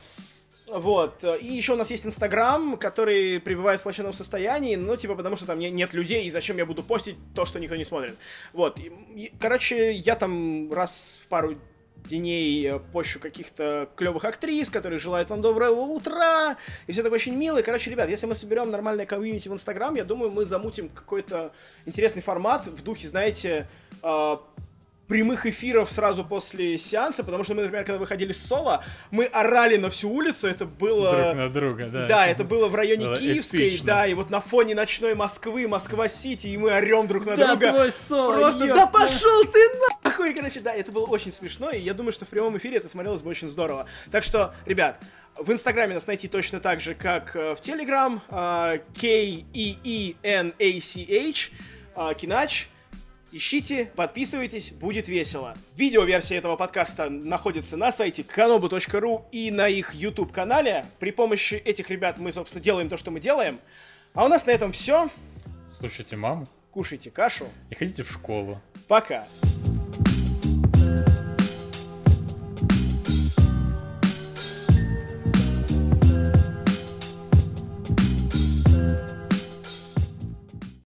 Вот. И еще у нас есть Инстаграм, который пребывает в плачевном состоянии, ну, типа, потому что там не- нет людей, и зачем я буду постить то, что никто не смотрит. Вот. И- и, короче, я там раз в пару дней э, пощу каких-то клевых актрис, которые желают вам доброго утра, и все такое очень мило. И, короче, ребят, если мы соберем нормальное комьюнити в Инстаграм, я думаю, мы замутим какой-то интересный формат в духе, знаете, э, прямых эфиров сразу после сеанса, потому что мы, например, когда выходили с соло, мы орали на всю улицу, это было... Друг на друга, да. Да, это было в районе Было Киевской, эпично. да, и вот на фоне ночной Москвы, Москва-Сити, и мы орем друг на Да, друга. твой соло, Просто, ёпта. да пошел ты нахуй! короче, да, это было очень смешно, и я думаю, что в прямом эфире это смотрелось бы очень здорово. Так что, ребят, в Инстаграме нас найти точно так же, как э, в Телеграм, э, K-E-E-N-A-C-H, э, Кинач. Ищите, подписывайтесь, будет весело. Видеоверсия этого подкаста находится на сайте kanobu.ru и на их YouTube-канале. При помощи этих ребят мы, собственно, делаем то, что мы делаем. А у нас на этом все. Слушайте маму. Кушайте кашу. И ходите в школу. Пока.